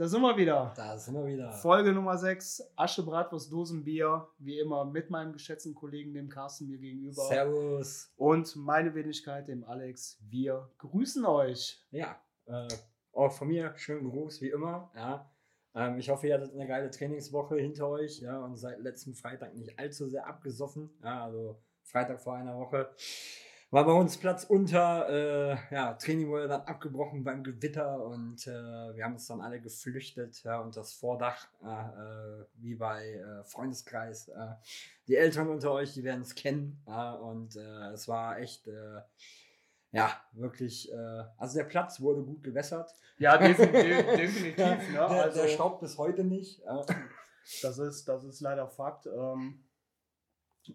da sind wir wieder. Da sind wir wieder. Folge Nummer 6, Asche, Bratwurst, Dosenbier. Wie immer mit meinem geschätzten Kollegen, dem Carsten, mir gegenüber. Servus. Und meine Wenigkeit, dem Alex. Wir grüßen euch. Ja, äh, auch von mir schönen Gruß, wie immer. Ja. Ähm, ich hoffe, ihr hattet eine geile Trainingswoche hinter euch ja, und seit letzten Freitag nicht allzu sehr abgesoffen. Ja, also Freitag vor einer Woche war bei uns Platz unter. Äh, ja, Training wurde dann abgebrochen beim Gewitter und äh, wir haben uns dann alle geflüchtet ja, und das Vordach, äh, wie bei äh, Freundeskreis. Äh, die Eltern unter euch, die werden es kennen. und äh, es war echt, ja, wirklich, also der Platz wurde gut gewässert. Ja, definitiv. definitiv ne? der, also, der staubt bis heute nicht. Das, ist, das ist leider Fakt. Ähm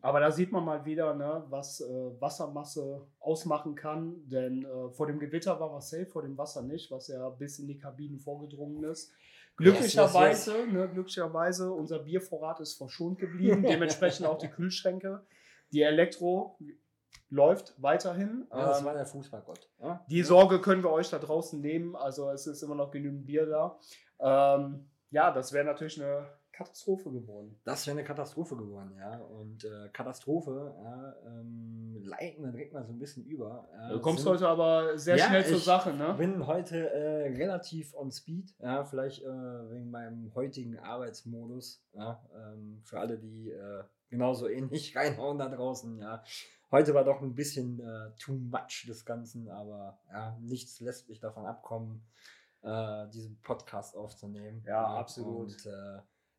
aber da sieht man mal wieder, ne, was äh, Wassermasse ausmachen kann. Denn äh, vor dem Gewitter war was safe, vor dem Wasser nicht, was ja bis in die Kabinen vorgedrungen ist. Glücklicherweise, yes, yes, yes. Ne, glücklicherweise, unser Biervorrat ist verschont geblieben, dementsprechend auch die Kühlschränke. Die Elektro läuft weiterhin. Ja, das ähm, war der Fußballgott. Ja? Die Sorge können wir euch da draußen nehmen. Also es ist immer noch genügend Bier da. Ähm, ja, das wäre natürlich eine Katastrophe geworden. Das wäre eine Katastrophe geworden, ja. Und äh, Katastrophe, ja, ähm, leiten wir direkt mal so ein bisschen über. Ja, du kommst sind, heute aber sehr ja, schnell zur Sache, ne? Ich bin heute äh, relativ on speed, ja, vielleicht äh, wegen meinem heutigen Arbeitsmodus, ja, ähm, für alle, die äh, genauso ähnlich reinhauen da draußen, ja. Heute war doch ein bisschen äh, too much des Ganzen, aber ja, nichts lässt mich davon abkommen, äh, diesen Podcast aufzunehmen. Ja, absolut. Und,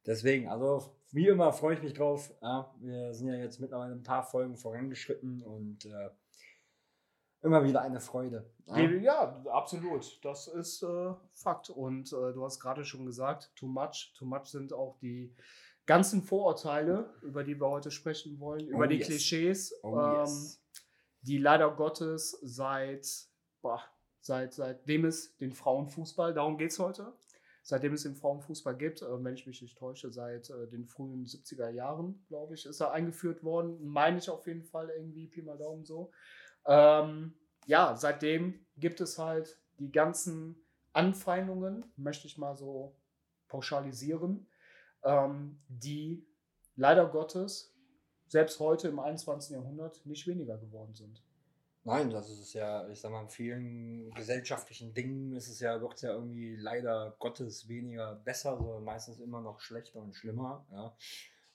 Deswegen, also wie immer freue ich mich drauf. Ja, wir sind ja jetzt mittlerweile ein paar Folgen vorangeschritten und äh, immer wieder eine Freude. Ja, ja absolut. Das ist äh, Fakt. Und äh, du hast gerade schon gesagt, too much. Too much sind auch die ganzen Vorurteile, über die wir heute sprechen wollen, über oh, die yes. Klischees, oh, ähm, yes. die leider Gottes seit, boah, seit seitdem es den Frauenfußball, darum geht es heute, seitdem es den Frauenfußball gibt, äh, wenn ich mich nicht täusche, seit äh, den frühen 70er Jahren, glaube ich, ist er eingeführt worden. Meine ich auf jeden Fall irgendwie, Pi mal Daumen so. Ähm, ja, seitdem gibt es halt die ganzen Anfeindungen, möchte ich mal so pauschalisieren, ähm, die leider Gottes selbst heute im 21. Jahrhundert nicht weniger geworden sind. Nein, das ist ja, ich sag mal, in vielen gesellschaftlichen Dingen ist es ja, wird es ja irgendwie leider Gottes weniger besser, sondern meistens immer noch schlechter und schlimmer. Ja.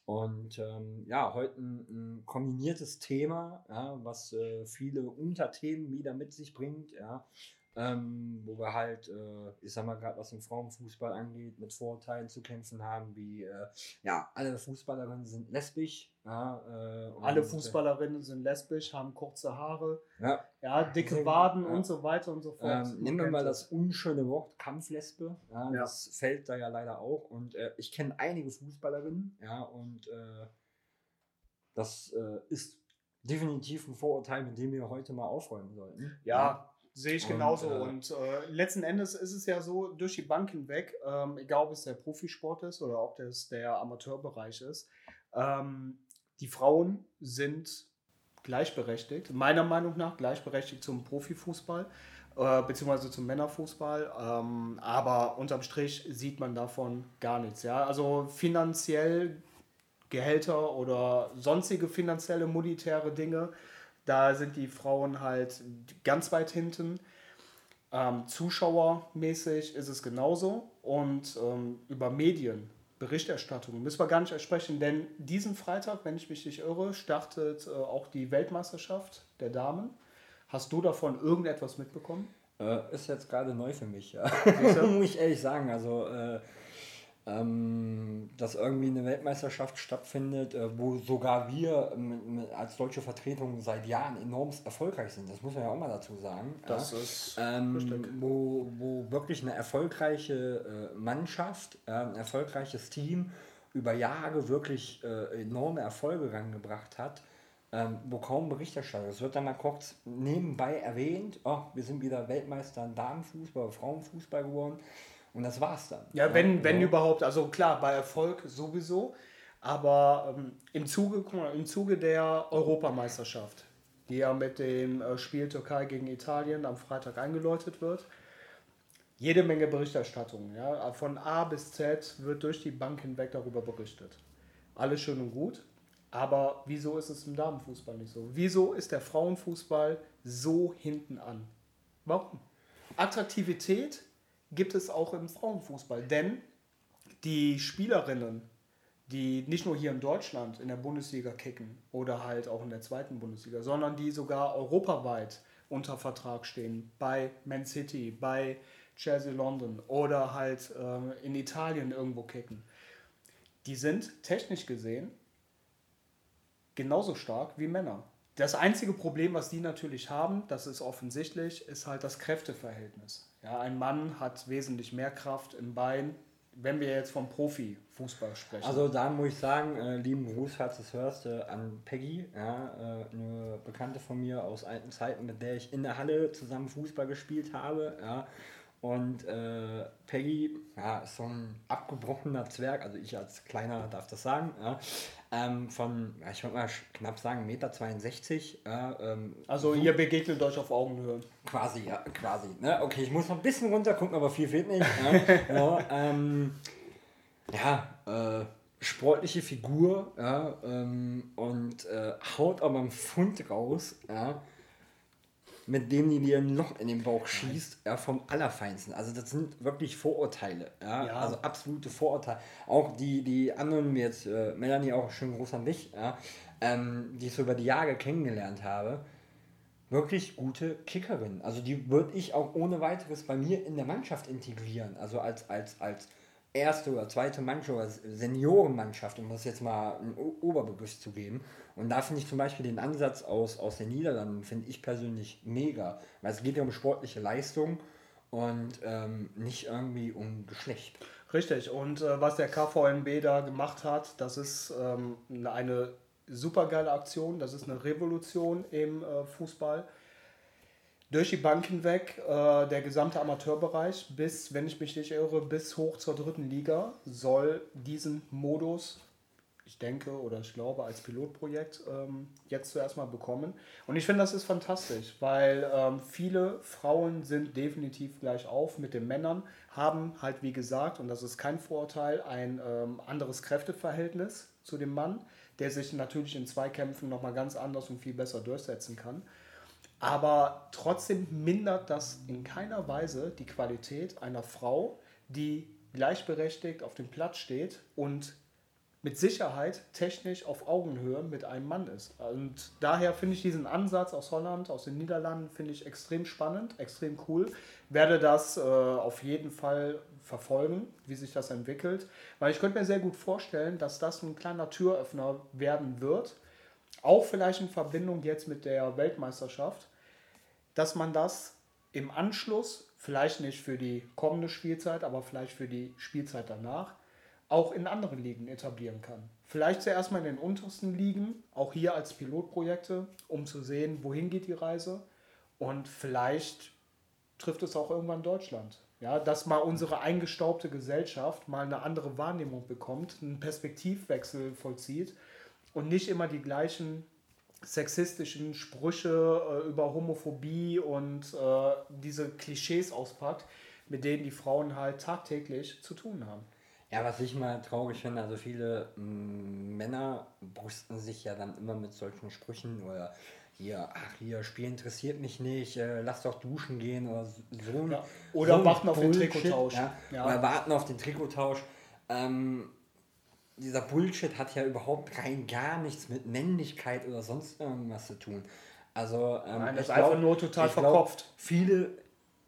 Und ähm, ja, heute ein, ein, kombiniertes Thema, ja, was äh, viele Unterthemen wieder mit sich bringt. Ja ähm, wo wir halt, äh, ich sag mal gerade was den Frauenfußball angeht, mit Vorurteilen zu kämpfen haben, wie äh, ja, alle Fußballerinnen sind lesbisch. Ja, äh, alle Fußballerinnen sind lesbisch, haben kurze Haare, ja, ja dicke Waden ja. und so weiter und so fort. Ähm, nehmen wir mal das unschöne Wort Kampflesbe. Das fällt da ja leider auch. Und äh, ich kenne einige Fußballerinnen, ja, und äh, das äh, ist definitiv ein Vorurteil, mit dem wir heute mal aufräumen sollten. Ja, Sehe ich genauso. Und, äh, und äh, letzten Endes ist es ja so, durch die Bank hinweg, ähm, egal ob es der Profisport ist oder ob das der Amateurbereich ist, ähm, die Frauen sind gleichberechtigt, meiner Meinung nach gleichberechtigt zum Profifußball äh, beziehungsweise zum Männerfußball. Ähm, aber unterm Strich sieht man davon gar nichts. Ja? Also finanziell Gehälter oder sonstige finanzielle monetäre Dinge da sind die Frauen halt ganz weit hinten. Ähm, zuschauermäßig ist es genauso. Und ähm, über Medien, Berichterstattung müssen wir gar nicht sprechen, denn diesen Freitag, wenn ich mich nicht irre, startet äh, auch die Weltmeisterschaft der Damen. Hast du davon irgendetwas mitbekommen? Äh, ist jetzt gerade neu für mich, ja. Muss ich ehrlich sagen. Also äh, ähm, dass irgendwie eine Weltmeisterschaft stattfindet, äh, wo sogar wir ähm, als deutsche Vertretung seit Jahren enorm erfolgreich sind. Das muss man ja auch mal dazu sagen. Das ja. ist ähm, wo, wo wirklich eine erfolgreiche äh, Mannschaft, äh, ein erfolgreiches Team über Jahre wirklich äh, enorme Erfolge rangebracht hat. Ähm, wo kaum Berichterstattung. Es wird dann mal kurz nebenbei erwähnt, oh, wir sind wieder Weltmeister in Damenfußball, Frauenfußball geworden. Und das war's dann. Ja, wenn, ja, wenn überhaupt. Also klar, bei Erfolg sowieso. Aber ähm, im, Zuge, im Zuge der Europameisterschaft, die ja mit dem äh, Spiel Türkei gegen Italien am Freitag eingeläutet wird, jede Menge Berichterstattung. Ja? Von A bis Z wird durch die Bank hinweg darüber berichtet. Alles schön und gut. Aber wieso ist es im Damenfußball nicht so? Wieso ist der Frauenfußball so hinten an? Warum? Attraktivität gibt es auch im Frauenfußball, denn die Spielerinnen, die nicht nur hier in Deutschland in der Bundesliga kicken oder halt auch in der zweiten Bundesliga, sondern die sogar europaweit unter Vertrag stehen, bei Man City, bei Chelsea London oder halt äh, in Italien irgendwo kicken, die sind technisch gesehen genauso stark wie Männer. Das einzige Problem, was die natürlich haben, das ist offensichtlich, ist halt das Kräfteverhältnis. Ja, ein Mann hat wesentlich mehr Kraft im Bein, wenn wir jetzt vom Profifußball sprechen. Also da muss ich sagen, äh, lieben Gruß, falls du es hörst, äh, an Peggy, ja, äh, eine Bekannte von mir aus alten Zeiten, mit der ich in der Halle zusammen Fußball gespielt habe. Ja. Und äh, Peggy ja, ist so ein abgebrochener Zwerg, also ich als Kleiner darf das sagen, ja, ähm, von, ich würde mal knapp sagen, 1,62 Meter. Ja, ähm, also ihr begegnet euch auf Augenhöhe. Quasi, ja, quasi. Ne? Okay, ich muss noch ein bisschen runter gucken, aber viel fehlt nicht. ja, ähm, ja äh, sportliche Figur ja, ähm, und äh, haut aber einen Pfund raus. Ja, mit dem die dir ein Loch in den Bauch schießt, ja, vom Allerfeinsten. Also das sind wirklich Vorurteile, ja, ja. also absolute Vorurteile. Auch die, die anderen, jetzt äh, Melanie auch schön groß an dich, ja, ähm, die ich so über die Jahre kennengelernt habe, wirklich gute Kickerin. Also die würde ich auch ohne weiteres bei mir in der Mannschaft integrieren. Also als, als, als erste oder zweite Mannschaft oder Seniorenmannschaft, um das jetzt mal einen Oberbegriff zu geben. Und da finde ich zum Beispiel den Ansatz aus, aus den Niederlanden, finde ich persönlich mega, weil es geht ja um sportliche Leistung und ähm, nicht irgendwie um Geschlecht. Richtig, und äh, was der KVNB da gemacht hat, das ist ähm, eine super geile Aktion, das ist eine Revolution im äh, Fußball durch die Bank hinweg, äh, der gesamte Amateurbereich bis, wenn ich mich nicht irre, bis hoch zur dritten Liga soll diesen Modus, ich denke oder ich glaube, als Pilotprojekt ähm, jetzt zuerst mal bekommen. Und ich finde, das ist fantastisch, weil ähm, viele Frauen sind definitiv gleich auf mit den Männern, haben halt, wie gesagt, und das ist kein Vorurteil, ein ähm, anderes Kräfteverhältnis zu dem Mann, der sich natürlich in Zweikämpfen nochmal ganz anders und viel besser durchsetzen kann. Aber trotzdem mindert das in keiner Weise die Qualität einer Frau, die gleichberechtigt auf dem Platz steht und mit Sicherheit technisch auf Augenhöhe mit einem Mann ist. Und daher finde ich diesen Ansatz aus Holland, aus den Niederlanden, finde ich extrem spannend, extrem cool. Werde das äh, auf jeden Fall verfolgen, wie sich das entwickelt. Weil ich könnte mir sehr gut vorstellen, dass das ein kleiner Türöffner werden wird. Auch vielleicht in Verbindung jetzt mit der Weltmeisterschaft, dass man das im Anschluss, vielleicht nicht für die kommende Spielzeit, aber vielleicht für die Spielzeit danach, auch in anderen Ligen etablieren kann. Vielleicht zuerst mal in den untersten Ligen, auch hier als Pilotprojekte, um zu sehen, wohin geht die Reise. Und vielleicht trifft es auch irgendwann Deutschland. Ja, dass mal unsere eingestaubte Gesellschaft mal eine andere Wahrnehmung bekommt, einen Perspektivwechsel vollzieht und nicht immer die gleichen sexistischen Sprüche äh, über Homophobie und äh, diese Klischees auspackt, mit denen die Frauen halt tagtäglich zu tun haben. Ja, was ich mal traurig finde, also viele mm, Männer brüsten sich ja dann immer mit solchen Sprüchen oder hier, ach hier, Spiel interessiert mich nicht, äh, lass doch duschen gehen oder so. Ja. Oder so warten auf den Trikottausch. Ja? ja? Oder warten auf den Trikottausch. Ähm, dieser Bullshit hat ja überhaupt rein gar nichts mit Männlichkeit oder sonst irgendwas zu tun. Also, ähm, Nein, das ist einfach nur total verkopft. Glaub, viele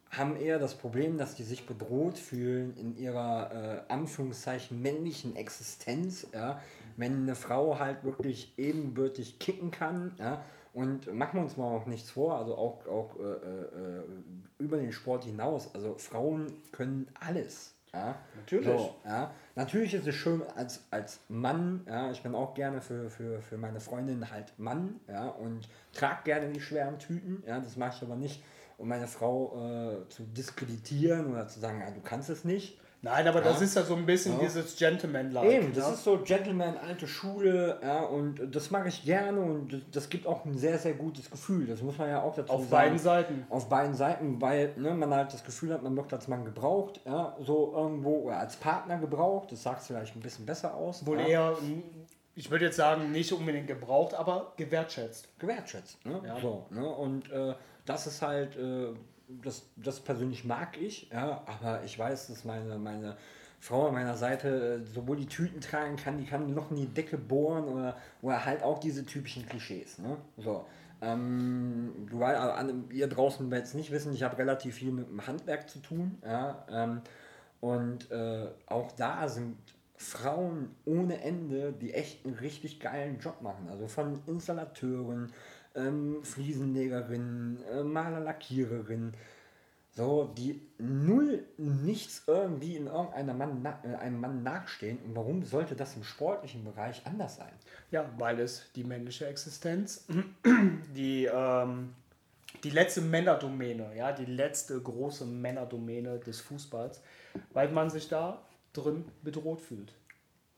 haben eher das Problem, dass die sich bedroht fühlen in ihrer äh, Anführungszeichen männlichen Existenz, ja, wenn eine Frau halt wirklich ebenbürtig kicken kann, ja, und machen wir uns mal auch nichts vor, also auch, auch äh, äh, über den Sport hinaus, also Frauen können alles. Ja? Natürlich. So, ja? Natürlich ist es schön als, als Mann, ja, ich bin auch gerne für, für, für meine Freundin halt Mann, ja, und trage gerne die schweren Tüten, ja, das mache ich aber nicht, um meine Frau äh, zu diskreditieren oder zu sagen, ja, du kannst es nicht. Nein, aber Ja. das ist ja so ein bisschen Ja. dieses Gentleman-like. Eben, das ne? ist so Gentleman, alte Schule, ja, und das mag ich gerne und das, das gibt auch ein sehr, sehr gutes Gefühl. Das muss man ja auch dazu Auf sagen. beiden Seiten. Auf beiden Seiten, weil ne, man halt das Gefühl hat, man wird als Mann gebraucht, ja, so irgendwo, oder als Partner gebraucht, das sagt vielleicht ein bisschen besser aus. Wohl eher, mm, ich würde jetzt sagen, nicht unbedingt gebraucht, aber gewertschätzt. gewertschätzt. Ne? Ja. So, ne? Und äh, das ist halt, äh, das, das persönlich mag ich, ja, aber ich weiß, dass meine, meine Frau an meiner Seite äh, sowohl die Tüten tragen kann, die kann noch in die Decke bohren oder, oder halt auch diese typischen Klischees. Ne? So. Ähm, du also ihr draußen werdet es nicht wissen, ich habe relativ viel mit dem Handwerk zu tun. Ja, ähm, und äh, auch da sind Frauen ohne Ende, die echt einen richtig geilen Job machen. Also von Installateuren, ähm, Fliesenlegerinnen, äh, Maler, Lackiererinnen. So, die null nichts irgendwie in irgendeinem Mann, äh, einem Mann nachstehen. Und warum sollte das im sportlichen Bereich anders sein? Ja, weil es die männliche Existenz, die, ähm, die letzte Männerdomäne, ja, die letzte große Männerdomäne des Fußballs, weil man sich da drin bedroht fühlt.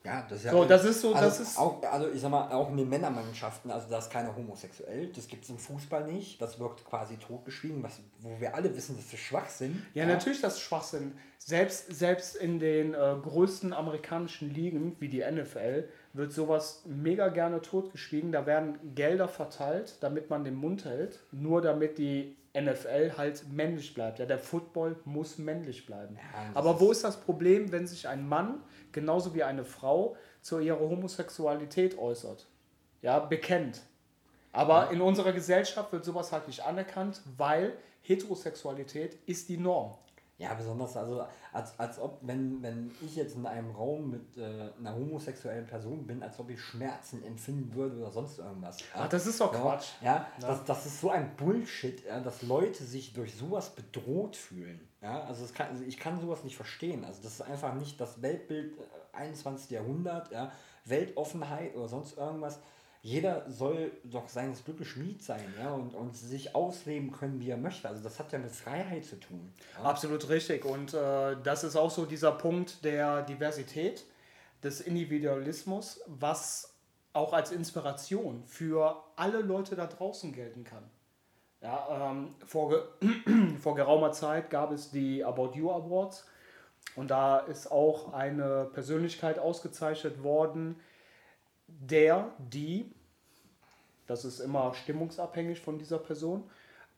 Ja, das ist ja. So, das ist so, also das ist- Auch, also ich sag mal, auch in den Männermannschaften, also da ist keiner homosexuell. Das gibt es im Fußball nicht. Das wirkt quasi totgeschwiegen, was, wo wir alle wissen, dass wir schwach sind. Ja, natürlich das Schwachsinn. Selbst, selbst in den äh, größten amerikanischen Ligen wie die NFL wird sowas mega gerne totgeschwiegen. Da werden Gelder verteilt, damit man den Mund hält, nur damit die NFL halt männlich bleibt. Ja, der Football muss männlich bleiben. Ja, Aber wo ist das Problem, wenn sich ein Mann genauso wie eine Frau zu ihrer Homosexualität äußert? Ja, bekennt. Aber in unserer Gesellschaft wird sowas halt nicht anerkannt, weil Heterosexualität ist die Norm. Ja, besonders, also als, als ob, wenn, wenn ich jetzt in einem Raum mit äh, einer homosexuellen Person bin, als ob ich Schmerzen empfinden würde oder sonst irgendwas. Ja? Ach, das ist doch ja, Quatsch. Ja, Das, das ist so ein Bullshit, ja, dass Leute sich durch sowas bedroht fühlen. Ja, also, kann, also ich kann sowas nicht verstehen. Also das ist einfach nicht das Weltbild äh, 21. Jahrhundert, ja, Weltoffenheit oder sonst irgendwas. Jeder soll doch seines Glückes Schmied sein, ja, und, und sich ausleben können, wie er möchte. Also das hat ja mit Freiheit zu tun. Ja? Absolut richtig. Und äh, das ist auch so dieser Punkt der Diversität, des Individualismus, was auch als Inspiration für alle Leute da draußen gelten kann. Ja, ähm, vor, ge vor geraumer Zeit gab es die About You Awards und da ist auch eine Persönlichkeit ausgezeichnet worden, der, die, das ist immer stimmungsabhängig von dieser Person,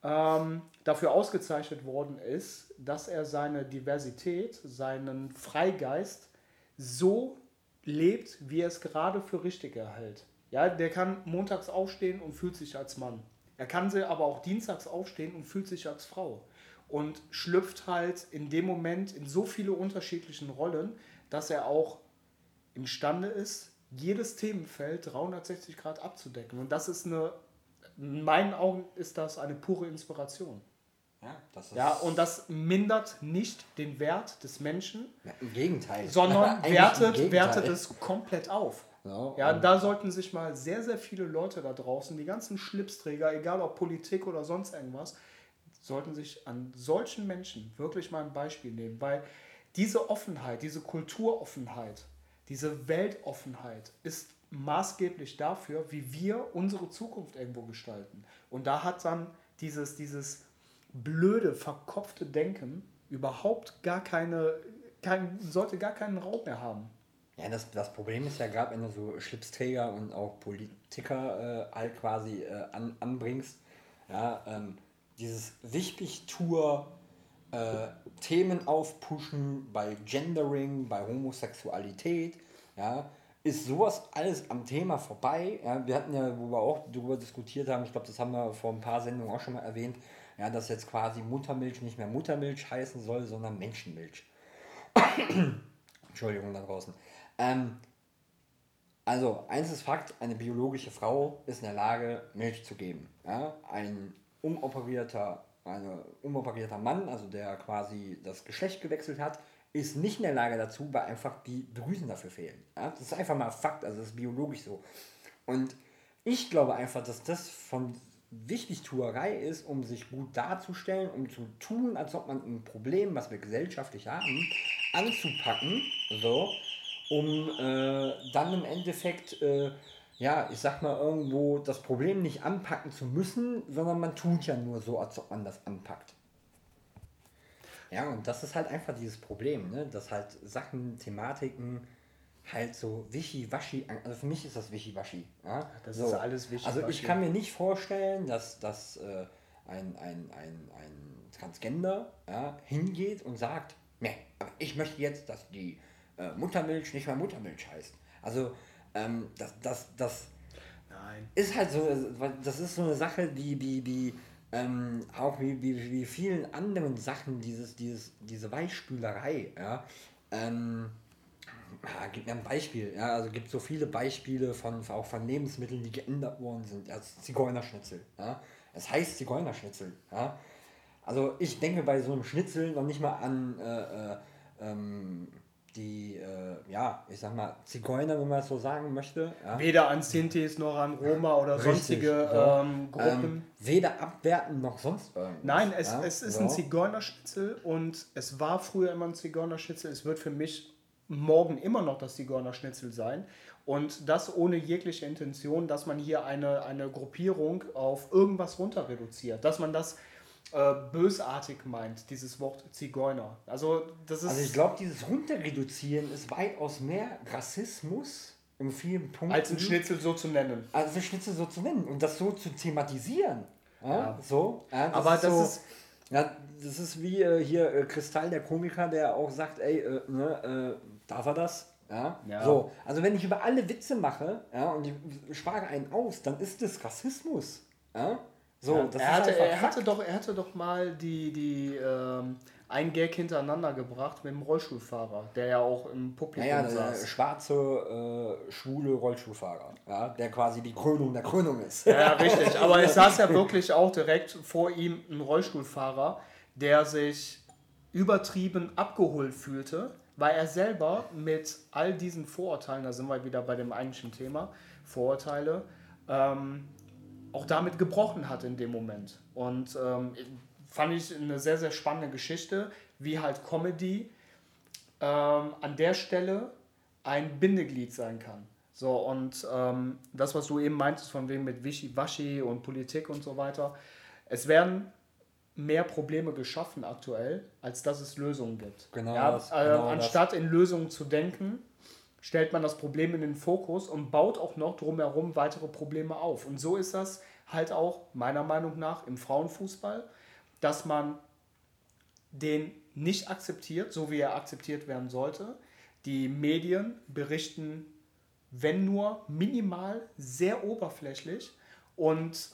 ähm, dafür ausgezeichnet worden ist, dass er seine Diversität, seinen Freigeist so lebt, wie er es gerade für richtig erhält. Ja, der kann montags aufstehen und fühlt sich als Mann. Er kann sie aber auch dienstags aufstehen und fühlt sich als Frau. Und schlüpft halt in dem Moment in so viele unterschiedlichen Rollen, dass er auch imstande ist, jedes Themenfeld 360 Grad abzudecken. Und das ist eine, in meinen Augen ist das eine pure Inspiration. Ja, das ist, Ja, und das mindert nicht den Wert des Menschen, Ja, Im Gegenteil. sondern wertet, Gegenteil. wertet es komplett auf. Ja, Ja, da sollten sich mal sehr, sehr viele Leute da draußen, die ganzen Schlipsträger, egal ob Politik oder sonst irgendwas, sollten sich an solchen Menschen wirklich mal ein Beispiel nehmen, weil diese Offenheit, diese Kulturoffenheit, diese Weltoffenheit ist maßgeblich dafür, wie wir unsere Zukunft irgendwo gestalten. Und da hat dann dieses, dieses blöde, verkopfte Denken überhaupt gar keine, kein, sollte gar keinen Raum mehr haben. Ja, das, das Problem ist ja gerade, wenn du so Schlipsträger und auch Politiker äh, halt quasi äh, an, anbringst, ja, ähm, dieses Wichtigtour, äh, Themen aufpushen bei Gendering, bei Homosexualität, ja, ist sowas alles am Thema vorbei. Ja, wir hatten ja, wo wir auch darüber diskutiert haben, ich glaube, das haben wir vor ein paar Sendungen auch schon mal erwähnt, ja, dass jetzt quasi Muttermilch nicht mehr Muttermilch heißen soll, sondern Menschenmilch. Entschuldigung da draußen. Ähm, also, eins ist Fakt, eine biologische Frau ist in der Lage, Milch zu geben. Ja? Ein umoperierter, eine umoperierter Mann, also der quasi das Geschlecht gewechselt hat, ist nicht in der Lage dazu, weil einfach die Drüsen dafür fehlen. Ja? Das ist einfach mal Fakt, also das ist biologisch so. Und ich glaube einfach, dass das von Wichtigtuerei ist, um sich gut darzustellen, um zu tun, als ob man ein Problem, was wir gesellschaftlich haben, anzupacken, so, um äh, dann im Endeffekt, äh, ja, ich sag mal, irgendwo das Problem nicht anpacken zu müssen, sondern man tut ja nur so, als ob man das anpackt. Ja, und das ist halt einfach dieses Problem, ne? dass halt Sachen, Thematiken halt so wischiwaschi, also für mich ist das wischiwaschi. Ja? Das so. ist alles wischiwaschi. Also ich kann mir nicht vorstellen, dass, dass äh, ein, ein, ein, ein Transgender ja, hingeht und sagt, nee, aber ich möchte jetzt, dass die äh, Muttermilch nicht mehr Muttermilch heißt. Also ähm, das, das, das Nein. ist halt so, das ist so eine Sache, die, die, die ähm, auch wie, wie, wie vielen anderen Sachen, dieses, dieses, diese Weichspülerei, ja, ähm, ja, gib mir ein Beispiel, ja, also gibt so viele Beispiele von, auch von Lebensmitteln, die geändert worden sind, ja, Zigeunerschnitzel, ja, es heißt Zigeunerschnitzel, ja, also ich denke bei so einem Schnitzel noch nicht mal an, äh, äh, ähm, die, äh, ja, ich sag mal, Zigeuner, wenn man es so sagen möchte. Ja. Weder an Sintis noch an Roma oder Richtig, sonstige so. ähm, Gruppen. Ähm, weder abwerten noch sonst irgendwas. Nein, es, ja, es ist so. ein Zigeunerschnitzel und es war früher immer ein Zigeunerschnitzel. Es wird für mich morgen immer noch das Zigeunerschnitzel sein. Und das ohne jegliche Intention, dass man hier eine, eine Gruppierung auf irgendwas runter reduziert. Dass man das äh, bösartig meint, dieses Wort Zigeuner. Also, das ist. Also ich glaube, dieses Runterreduzieren ist weitaus mehr Rassismus in vielen Punkten. als ein Schnitzel so zu nennen. Also das Schnitzel so zu nennen und das so zu thematisieren. Ja, Ja. So. Ja, Aber das so, ist- Ja, das ist wie äh, hier äh, Kristall, der Komiker, der auch sagt, ey, äh, ne, äh, darf er das? Ja? Ja. So, also wenn ich über alle Witze mache ja, und ich spare einen aus, dann ist das Rassismus. Ja? So, Ja, das er, hatte, er, hatte doch, er hatte doch mal die, die ähm, ein Gag hintereinander gebracht mit dem Rollstuhlfahrer, der ja auch im Publikum Naja, der saß. schwarze, äh, schwule Rollstuhlfahrer, ja, der quasi die Krönung der Krönung ist. Ja, richtig. Aber es saß ja wirklich auch direkt vor ihm ein Rollstuhlfahrer, der sich übertrieben abgeholt fühlte, weil er selber mit all diesen Vorurteilen, da sind wir wieder bei dem eigentlichen Thema, Vorurteile, ähm, auch damit gebrochen hat in dem Moment. Und ähm, fand ich eine sehr, sehr spannende Geschichte, wie halt Comedy ähm, an der Stelle ein Bindeglied sein kann. So, und ähm, das, was du eben meintest, von wegen mit Wischiwaschi und Politik und so weiter, es werden mehr Probleme geschaffen aktuell, als dass es Lösungen gibt. Genau ja, das, äh, genau anstatt in Lösungen zu denken, stellt man das Problem in den Fokus und baut auch noch drumherum weitere Probleme auf. Und so ist das halt auch meiner Meinung nach im Frauenfußball, dass man den nicht akzeptiert, so wie er akzeptiert werden sollte. Die Medien berichten, wenn nur minimal, sehr oberflächlich und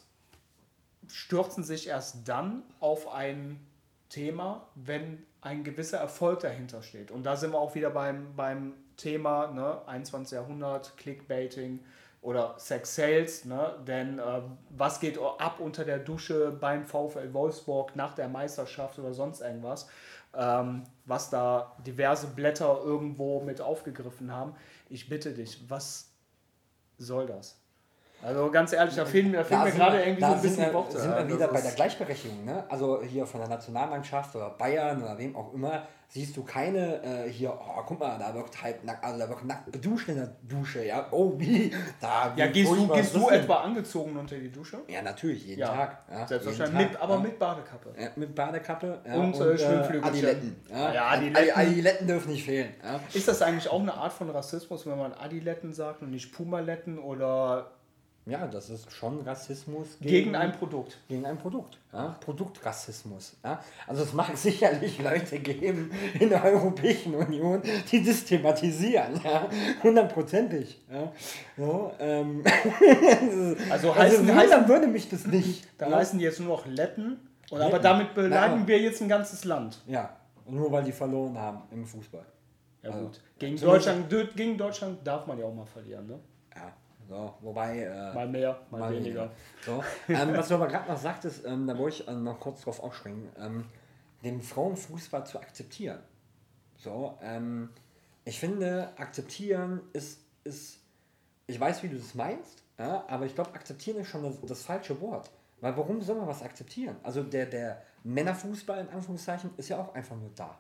stürzen sich erst dann auf ein Thema, wenn ein gewisser Erfolg dahinter steht. Und da sind wir auch wieder beim, beim Thema ne, 21. Jahrhundert, Clickbaiting oder Sex Sales. Ne? Denn äh, was geht ab unter der Dusche beim VfL Wolfsburg nach der Meisterschaft oder sonst irgendwas? Ähm, was da diverse Blätter irgendwo mit aufgegriffen haben. Ich bitte dich, was soll das? Also ganz ehrlich, da fehlen, da fehlen mir sind gerade irgendwie da so ein bisschen wir, Worte. sind wir wieder bei der Gleichberechtigung. Ne? Also hier von der Nationalmannschaft oder Bayern oder wem auch immer, siehst du keine äh, hier, oh, guck mal, da wird halb nackt, also da wird nackt geduscht in der Dusche, ja. Oh, wie? Da, wie Ja, gehst du, gehst du etwa angezogen unter die Dusche? Ja, natürlich, jeden Ja, Tag. Ja, Selbstverständlich, Tag, aber ja. mit Badekappe. Ja, mit Badekappe ja, Und, äh, Schwimmflügelchen. Adiletten. Ja, Adiletten. Adiletten. Adiletten dürfen nicht fehlen. Ja. Ist das eigentlich auch eine Art von Rassismus, wenn man Adiletten sagt und nicht Pumaletten oder ja, das ist schon Rassismus gegen ein Produkt? gegen ein Produkt. Ja? Produktrassismus. Ja? Also es mag sicherlich Leute geben in der Europäischen Union, die das thematisieren. Ja? Hundertprozentig. Ja? So, ähm, Also also heißen, wundern heißen, würde mich das nicht. dann ja? heißen die jetzt nur noch Letten. Und aber Letten. damit beleidigen wir jetzt ein ganzes Land. ja, nur weil die verloren haben im Fußball. Ja Also, gut. Gegen Deutschland, gegen Deutschland darf man ja auch mal verlieren, ne? So, wobei... Äh, Mal mehr, mal, weniger. So. Ähm, was du aber gerade noch sagtest, ähm, da wollte ich äh, noch kurz drauf aufspringen, ähm, den Frauenfußball zu akzeptieren. So, ähm, ich finde, akzeptieren ist, ist, ich weiß, wie du das meinst, ja, aber ich glaube, akzeptieren ist schon das, das falsche Wort. Weil warum soll man was akzeptieren? Also der, der Männerfußball in Anführungszeichen ist ja auch einfach nur da.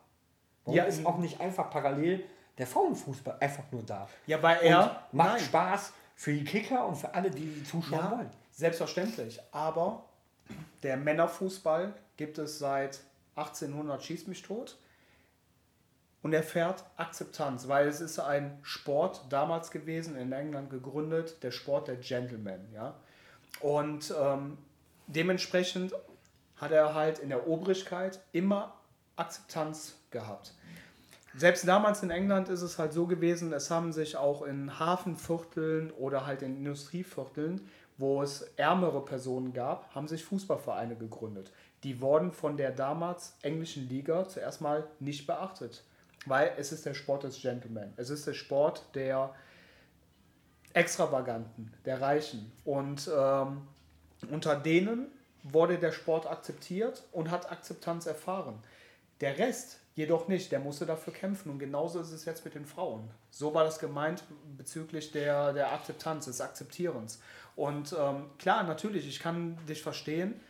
Warum ja, ist auch nicht einfach parallel der Frauenfußball einfach nur da? Ja, weil er macht nein. Spaß für die Kicker und für alle, die, die zuschauen ja, wollen. Selbstverständlich. Aber der Männerfußball gibt es seit 1800 schieß mich tot und erfährt Akzeptanz, weil es ist ein Sport damals gewesen, in England gegründet, der Sport der Gentlemen. Ja? Und ähm, dementsprechend hat er halt in der Obrigkeit immer Akzeptanz gehabt. Selbst damals in England ist es halt so gewesen, es haben sich auch in Hafenvierteln oder halt in Industrievierteln, wo es ärmere Personen gab, haben sich Fußballvereine gegründet. Die wurden von der damals englischen Liga zuerst mal nicht beachtet, weil es ist der Sport des Gentlemen. Es ist der Sport der Extravaganten, der Reichen. Und ähm, unter denen wurde der Sport akzeptiert und hat Akzeptanz erfahren. Der Rest jedoch nicht, der musste dafür kämpfen und genauso ist es jetzt mit den Frauen. So war das gemeint bezüglich der, der Akzeptanz, des Akzeptierens. Und ähm, klar, natürlich, ich kann dich verstehen,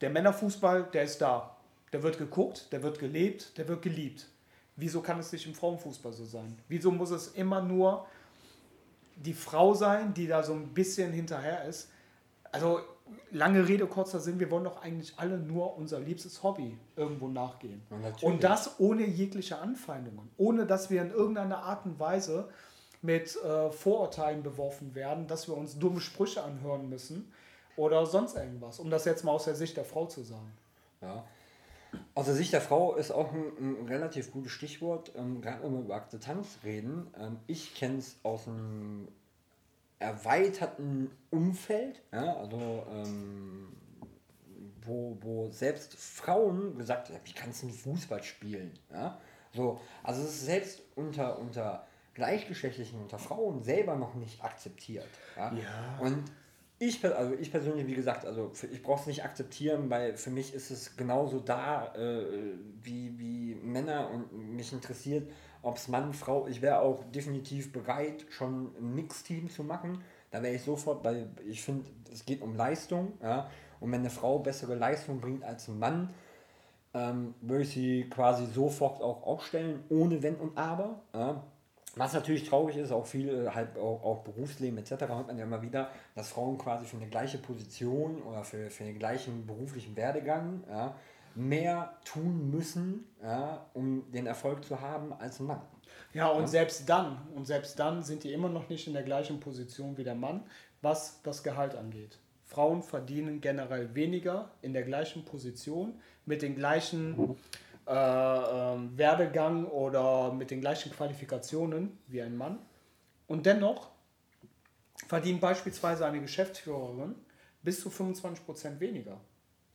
der Männerfußball, der ist da. Der wird geguckt, der wird gelebt, der wird geliebt. Wieso kann es nicht im Frauenfußball so sein? Wieso muss es immer nur die Frau sein, die da so ein bisschen hinterher ist? Also lange Rede, kurzer Sinn, wir wollen doch eigentlich alle nur unser liebstes Hobby irgendwo nachgehen. Und das ohne jegliche Anfeindungen, ohne dass wir in irgendeiner Art und Weise mit äh, Vorurteilen beworfen werden, dass wir uns dumme Sprüche anhören müssen oder sonst irgendwas, um das jetzt mal aus der Sicht der Frau zu sagen. Ja. Aus der Sicht der Frau ist auch ein, ein relativ gutes Stichwort, ähm, gerade wenn wir über Akzeptanz reden. Ähm, ich kenne es aus einem erweiterten Umfeld, ja, also ähm, wo, wo selbst Frauen gesagt haben, wie kannst du Fußball spielen? Ja? So, also es ist selbst unter, unter Gleichgeschlechtlichen, unter Frauen selber noch nicht akzeptiert. Ja? ja. Und ich, also ich persönlich, wie gesagt, also ich brauche es nicht akzeptieren, weil für mich ist es genauso da äh, wie, wie Männer und mich interessiert, ob es Mann, Frau, ich wäre auch definitiv bereit, schon ein Mixteam zu machen. Da wäre ich sofort, weil ich finde, es geht um Leistung. Ja? Und wenn eine Frau bessere Leistung bringt als ein Mann, ähm, würde ich sie quasi sofort auch aufstellen, ohne Wenn und Aber. Ja? Was natürlich traurig ist, auch viel, halt auch, auch Berufsleben etc. hört man ja immer wieder, dass Frauen quasi für eine gleiche Position oder für, für den gleichen beruflichen Werdegang ja, mehr tun müssen, ja, um den Erfolg zu haben als ein Mann. Ja, und ja. selbst dann, und selbst dann sind die immer noch nicht in der gleichen Position wie der Mann, was das Gehalt angeht. Frauen verdienen generell weniger in der gleichen Position, mit den gleichen äh, äh, Werdegang oder mit den gleichen Qualifikationen wie ein Mann. Und dennoch verdient beispielsweise eine Geschäftsführerin bis zu 25% weniger.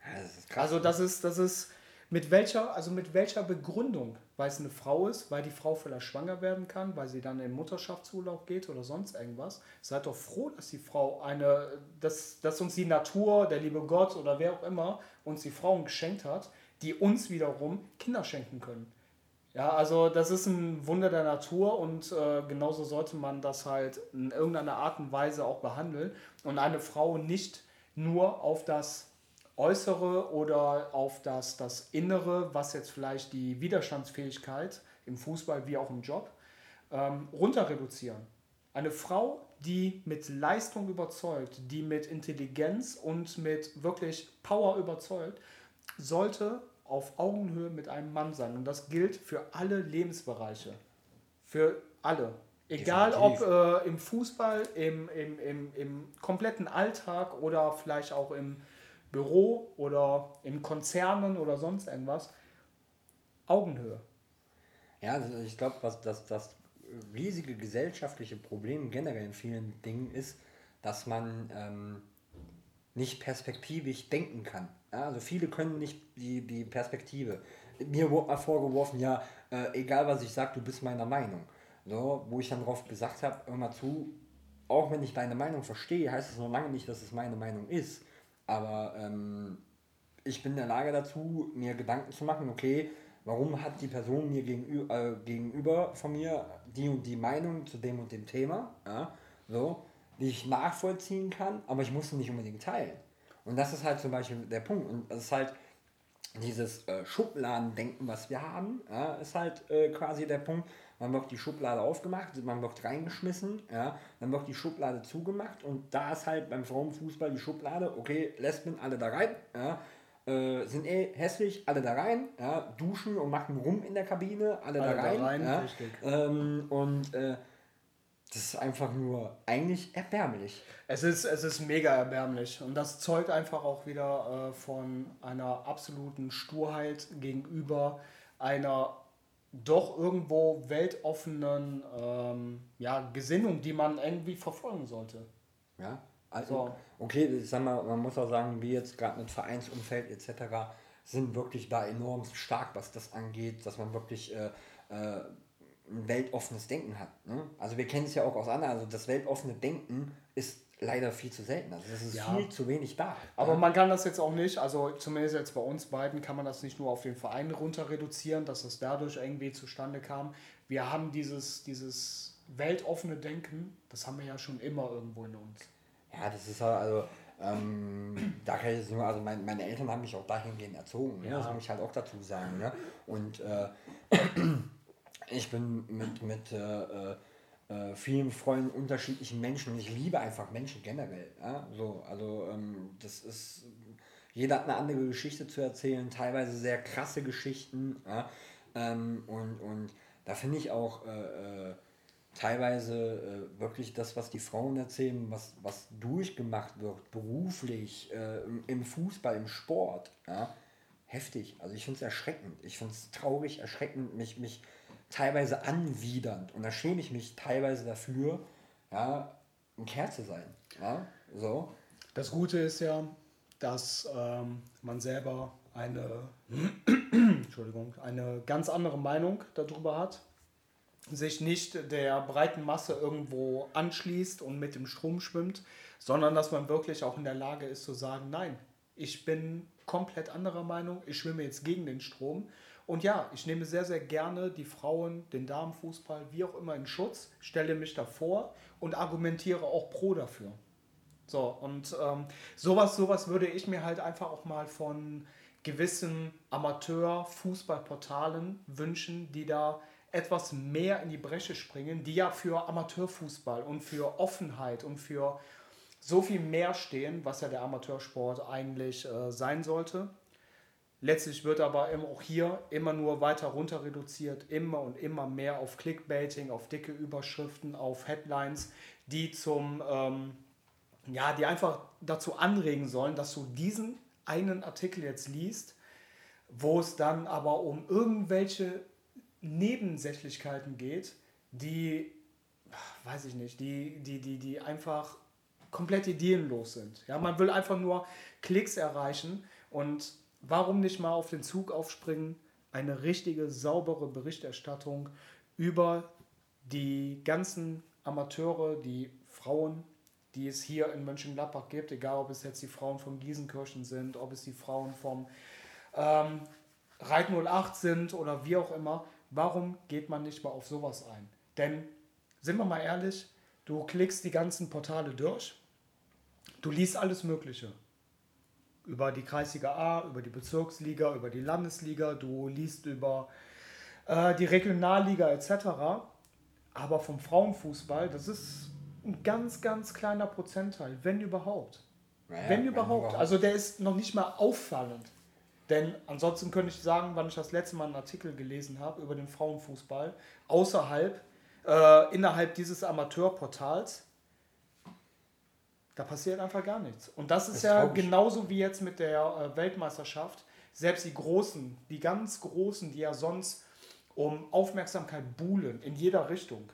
Das krass, also das ist, das ist mit welcher, also mit welcher Begründung, weil es eine Frau ist, weil die Frau vielleicht schwanger werden kann, weil sie dann in Mutterschaftsurlaub geht oder sonst irgendwas. Seid doch froh, dass die Frau eine, dass, dass uns die Natur, der liebe Gott oder wer auch immer uns die Frauen geschenkt hat, die uns wiederum Kinder schenken können. Ja, also das ist ein Wunder der Natur und äh, genauso sollte man das halt in irgendeiner Art und Weise auch behandeln und eine Frau nicht nur auf das Äußere oder auf das, das Innere, was jetzt vielleicht die Widerstandsfähigkeit im Fußball wie auch im Job, ähm, runter reduzieren. Eine Frau, die mit Leistung überzeugt, die mit Intelligenz und mit wirklich Power überzeugt, sollte auf Augenhöhe mit einem Mann sein. Und das gilt für alle Lebensbereiche. Für alle. Egal ob äh, im Fußball, im, im, im, im kompletten Alltag oder vielleicht auch im Büro oder in Konzernen oder sonst irgendwas. Augenhöhe. Ja, also ich glaube, was das, das riesige gesellschaftliche Problem generell in vielen Dingen ist, dass man ähm, nicht perspektivisch denken kann. Ja, also viele können nicht die, die Perspektive. Mir wurde mal vorgeworfen, ja, äh, egal was ich sage, du bist meiner Meinung. So, wo ich dann darauf gesagt habe, mal zu, auch wenn ich deine Meinung verstehe, heißt es noch lange nicht, dass es meine Meinung ist. Aber ähm, ich bin in der Lage dazu, mir Gedanken zu machen, okay, warum hat die Person mir gegenüber, äh, gegenüber von mir die und die Meinung zu dem und dem Thema, ja, so, die ich nachvollziehen kann, aber ich muss sie nicht unbedingt teilen. Und das ist halt zum Beispiel der Punkt. Und das ist halt, dieses äh, Schubladendenken, was wir haben, ja, ist halt äh, quasi der Punkt, man wird die Schublade aufgemacht, man wird reingeschmissen, ja, dann wird die Schublade zugemacht und da ist halt beim Frauenfußball die Schublade, okay, Lesben alle da rein, ja, äh, sind eh hässlich, alle da rein, ja, duschen und machen rum in der Kabine, alle, alle da rein. Da rein ja, ähm, und äh, das ist einfach nur eigentlich erbärmlich. Es ist, es ist mega erbärmlich. Und das zeugt einfach auch wieder äh, von einer absoluten Sturheit gegenüber einer doch irgendwo weltoffenen ähm, ja, Gesinnung, die man irgendwie verfolgen sollte. Ja, also, so. okay, ich sag mal, man muss auch sagen, wie jetzt gerade mit Vereinsumfeld etc. sind wirklich da enorm stark, was das angeht, dass man wirklich äh, äh, ein weltoffenes Denken hat. Ne? Also wir kennen es ja auch aus anderen, also das weltoffene Denken ist leider viel zu selten. Also es ist ja. viel zu wenig da. Aber ja. man kann das jetzt auch nicht, also zumindest jetzt bei uns beiden kann man das nicht nur auf den Verein runter reduzieren, dass es dadurch irgendwie zustande kam. Wir haben dieses, dieses weltoffene Denken, das haben wir ja schon immer irgendwo in uns. Ja, das ist halt, also ähm, da kann ich jetzt nur, also mein, meine Eltern haben mich auch dahingehend erzogen, ne? ja. das muss ich halt auch dazu sagen. Ne? Und äh, ich bin mit, mit äh, äh, äh, vielen Freunden unterschiedlichen Menschen und ich liebe einfach Menschen generell. Ja? So, also ähm, das ist, jeder hat eine andere Geschichte zu erzählen, teilweise sehr krasse Geschichten. Ja? Ähm, und, und da finde ich auch äh, äh teilweise äh, wirklich das, was die Frauen erzählen, was, was durchgemacht wird, beruflich, äh, im Fußball, im Sport, ja, heftig. Also ich finde es erschreckend. Ich finde es traurig, erschreckend, mich, mich teilweise anwidernd. Und da schäme ich mich teilweise dafür, ja, ein Kerl zu sein. Ja, so. Das Gute ist ja, dass ähm, man selber eine, Entschuldigung, eine ganz andere Meinung darüber hat, sich nicht der breiten Masse irgendwo anschließt und mit dem Strom schwimmt, sondern dass man wirklich auch in der Lage ist zu sagen, nein, ich bin komplett anderer Meinung, ich schwimme jetzt gegen den Strom und ja, ich nehme sehr, sehr gerne die Frauen, den Damenfußball, wie auch immer in Schutz, stelle mich davor und argumentiere auch pro dafür. So, und ähm, sowas, sowas würde ich mir halt einfach auch mal von gewissen Amateur-Fußballportalen wünschen, die da etwas mehr in die Bresche springen, die ja für Amateurfußball und für Offenheit und für so viel mehr stehen, was ja der Amateursport eigentlich äh, sein sollte. Letztlich wird aber auch hier immer nur weiter runter reduziert, immer und immer mehr auf Clickbaiting, auf dicke Überschriften, auf Headlines, die zum, ähm, ja, die einfach dazu anregen sollen, dass du diesen einen Artikel jetzt liest, wo es dann aber um irgendwelche Nebensächlichkeiten geht, die, weiß ich nicht, die, die, die, die einfach komplett ideenlos sind. Ja, man will einfach nur Klicks erreichen und warum nicht mal auf den Zug aufspringen, eine richtige, saubere Berichterstattung über die ganzen Amateure, die Frauen, die es hier in Mönchengladbach gibt, egal ob es jetzt die Frauen von Giesenkirchen sind, ob es die Frauen vom ähm, Reit 08 sind oder wie auch immer. Warum geht man nicht mal auf sowas ein? Denn, sind wir mal ehrlich, du klickst die ganzen Portale durch, du liest alles Mögliche über die Kreisliga A, über die Bezirksliga, über die Landesliga, du liest über äh, die Regionalliga etc. Aber vom Frauenfußball, das ist ein ganz, ganz kleiner Prozentteil, wenn überhaupt. Naja, wenn überhaupt. überhaupt. Also der ist noch nicht mal auffallend. Denn ansonsten könnte ich sagen, wann ich das letzte Mal einen Artikel gelesen habe über den Frauenfußball, außerhalb, äh, innerhalb dieses Amateurportals, da passiert einfach gar nichts. Und das ist das ja genauso wie jetzt mit der äh, Weltmeisterschaft. Selbst die Großen, die ganz Großen, die ja sonst um Aufmerksamkeit buhlen in jeder Richtung,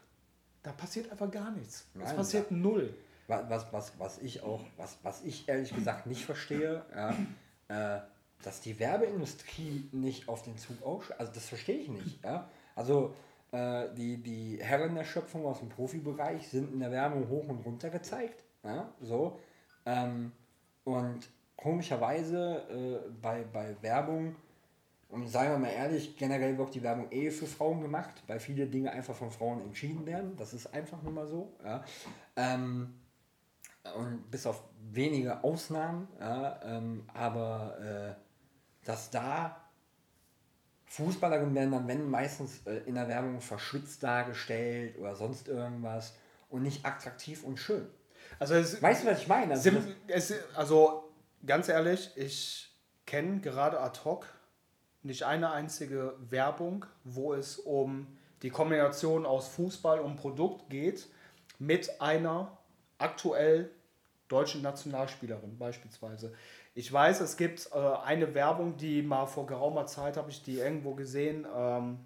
da passiert einfach gar nichts. Es passiert ja. null. Was, was, was ich auch, was, was ich ehrlich gesagt nicht verstehe, ja, äh, dass die Werbeindustrie nicht auf den Zug aufschlägt. Also das verstehe ich nicht. Ja? Also äh, die, die Herren der Schöpfung aus dem Profibereich sind in der Werbung hoch und runter gezeigt. Ja, so. Ähm, und komischerweise äh, bei, bei Werbung, und seien wir mal ehrlich, generell wird die Werbung eh für Frauen gemacht, weil viele Dinge einfach von Frauen entschieden werden. Das ist einfach nur mal so. Ja. Ähm, und bis auf wenige Ausnahmen, ja, ähm, aber äh, dass da Fußballerinnen werden dann, wenn meistens äh, in der Werbung verschwitzt dargestellt oder sonst irgendwas und nicht attraktiv und schön. Also es, weißt du, was ich meine? Also, es, also ganz ehrlich, ich kenne gerade ad hoc nicht eine einzige Werbung, wo es um die Kombination aus Fußball und Produkt geht, mit einer aktuell deutschen Nationalspielerin beispielsweise. Ich weiß, es gibt äh, eine Werbung, die mal vor geraumer Zeit habe ich die irgendwo gesehen. Ähm,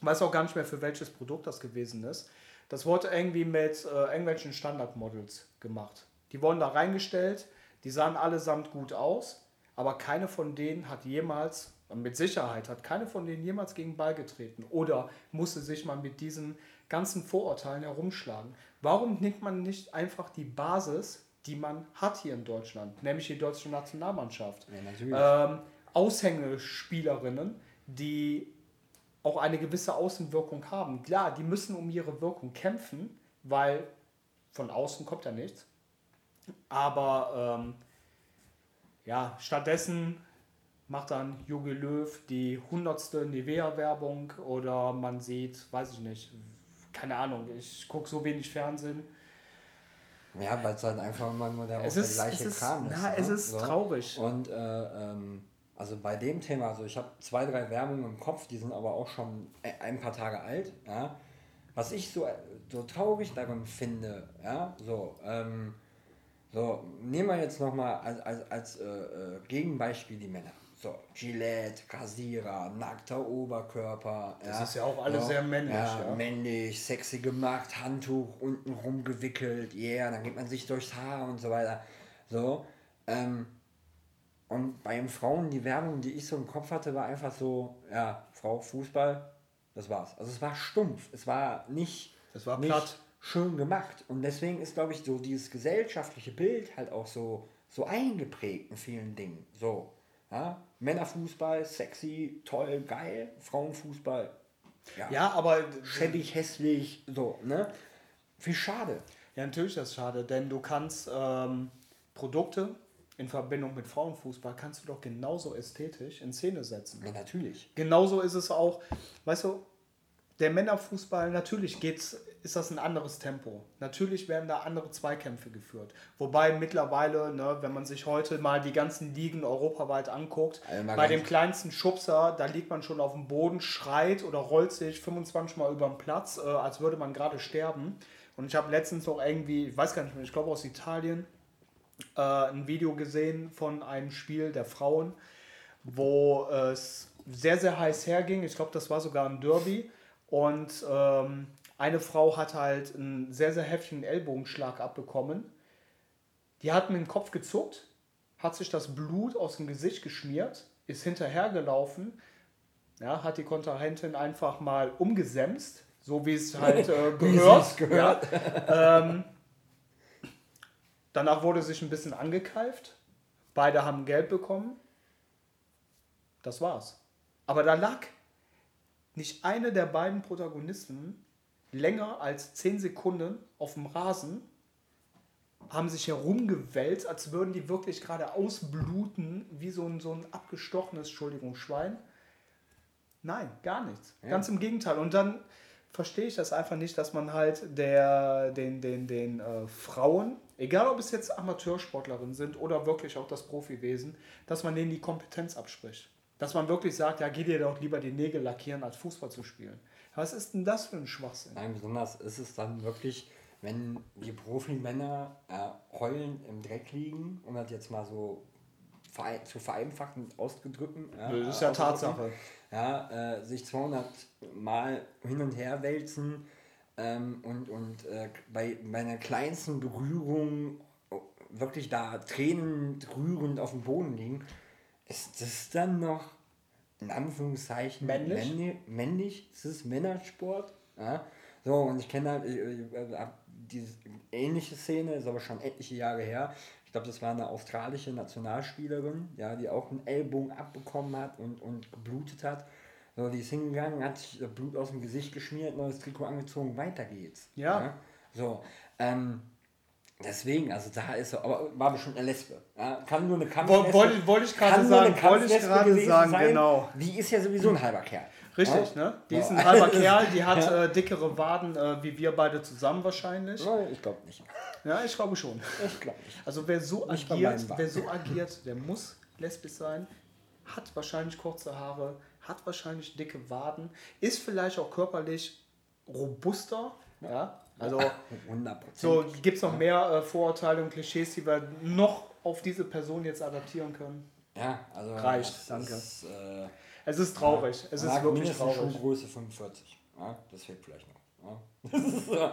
weiß auch gar nicht mehr, für welches Produkt das gewesen ist. Das wurde irgendwie mit äh, irgendwelchen Standardmodels gemacht. Die wurden da reingestellt, die sahen allesamt gut aus, aber keine von denen hat jemals, mit Sicherheit hat keine von denen jemals gegen Ball getreten oder musste sich mal mit diesen ganzen Vorurteilen herumschlagen. Warum nimmt man nicht einfach die Basis die man hat hier in Deutschland, nämlich die deutsche Nationalmannschaft. Ja, ähm, Aushängespielerinnen, die auch eine gewisse Außenwirkung haben. Klar, die müssen um ihre Wirkung kämpfen, weil von außen kommt ja nichts. Aber ähm, ja, stattdessen macht dann Jogi Löw die hundertste Nivea-Werbung oder man sieht, weiß ich nicht, keine Ahnung, ich gucke so wenig Fernsehen ja, weil es halt einfach immer nur der, ist, der gleiche Kram ist. Na, ne? es ist so. traurig. Und äh, ähm, also bei dem Thema, also ich habe zwei, drei Werbungen im Kopf, die sind aber auch schon ein paar Tage alt. Ja. Was ich so, so traurig daran finde, ja, so, ähm, so, nehmen wir jetzt nochmal als, als, als äh, äh, Gegenbeispiel die Männer. So, Gillette, Rasierer, nackter Oberkörper. Das ja, ist ja auch alles so, sehr männlich. Ja, ja, Männlich, sexy gemacht, Handtuch unten rumgewickelt, yeah, dann geht man sich durchs Haar und so weiter. So. Ähm, und bei den Frauen, die Werbung, die ich so im Kopf hatte, war einfach so, ja, Frau, Fußball, das war's. Also es war stumpf, es war nicht, das war nicht schön gemacht. Und deswegen ist, glaube ich, so dieses gesellschaftliche Bild halt auch so, so eingeprägt in vielen Dingen. So. Ja? Männerfußball, sexy, toll, geil. Frauenfußball, ja, ja aber schäbig, hässlich, so, ne? Wie schade. Ja, natürlich ist das schade, denn du kannst ähm, Produkte in Verbindung mit Frauenfußball kannst du doch genauso ästhetisch in Szene setzen. Ja, natürlich. Genauso ist es auch, weißt du, der Männerfußball, natürlich geht's, ist das ein anderes Tempo. Natürlich werden da andere Zweikämpfe geführt. Wobei mittlerweile, ne, wenn man sich heute mal die ganzen Ligen europaweit anguckt, also bei dem kleinsten Schubser, da liegt man schon auf dem Boden, schreit oder rollt sich 25 Mal über den Platz, äh, als würde man gerade sterben. Und ich habe letztens auch irgendwie, ich weiß gar nicht mehr, ich glaube aus Italien, äh, ein Video gesehen von einem Spiel der Frauen, wo es sehr, sehr heiß herging. Ich glaube, das war sogar ein Derby und ähm, eine Frau hat halt einen sehr, sehr heftigen Ellbogenschlag abbekommen. Die hat mit dem Kopf gezuckt, hat sich das Blut aus dem Gesicht geschmiert, ist hinterhergelaufen, ja, hat die Kontrahentin einfach mal umgesemst, so wie es halt äh, gehört. gehört. Ja. ähm, danach wurde sich ein bisschen angekeift. Beide haben Geld bekommen. Das war's. Aber da lag nicht eine der beiden Protagonisten länger als 10 Sekunden auf dem Rasen, haben sich herumgewälzt, als würden die wirklich gerade ausbluten, wie so ein, so ein abgestochenes, Entschuldigung, Schwein. Nein, gar nichts. Ja. Ganz im Gegenteil. Und dann verstehe ich das einfach nicht, dass man halt der, den, den, den äh, Frauen, egal ob es jetzt Amateursportlerinnen sind oder wirklich auch das Profiwesen, dass man denen die Kompetenz abspricht. Dass man wirklich sagt, ja, geh dir doch lieber die Nägel lackieren, als Fußball zu spielen. Was ist denn das für ein Schwachsinn? Nein, besonders ist es dann wirklich, wenn die Profimänner äh, heulend im Dreck liegen, um das jetzt mal so zu vereinfachen ausgedrücken. Ja, das ist ja Tatsache. Ja, äh, sich 200 Mal hin und her wälzen ähm, und, und äh, bei, bei einer kleinsten Berührung wirklich da Tränen rührend auf dem Boden liegen ist das dann noch in Anführungszeichen männlich? Männlich, männlich? Ist das Männersport? Ja. So, und ich kenne halt ich, ich, diese ähnliche Szene, ist aber schon etliche Jahre her. Ich glaube, das war eine australische Nationalspielerin, ja, die auch einen Ellbogen abbekommen hat und, und geblutet hat. So, die ist hingegangen, hat sich Blut aus dem Gesicht geschmiert, neues Trikot angezogen, weiter geht's. Ja. ja? So, ähm, Deswegen, also da ist er, aber war bestimmt eine Lesbe. Ja, kann nur eine Kampflesbe. Wollte wollt ich gerade sagen, wollte ich gerade sagen, sein. genau. Die ist ja sowieso ein halber Kerl. Richtig, ja? ne? Die ist ein halber Kerl, die hat äh, dickere Waden, äh, wie wir beide zusammen wahrscheinlich. Nein, ich glaube nicht. Ja, ich glaube schon. Ich glaube nicht. Also wer so nicht agiert, wer so agiert, der muss lesbisch sein, hat wahrscheinlich kurze Haare, hat wahrscheinlich dicke Waden, ist vielleicht auch körperlich robuster, ja, also 100%. so gibt es noch mehr äh, Vorurteile und Klischees, die wir noch auf diese Person jetzt adaptieren können. Ja, also reicht. Danke. Ist, äh, es ist traurig. Ja, es ist wirklich traurig. Schuhgröße 45. Ja, das fehlt vielleicht noch. Ja.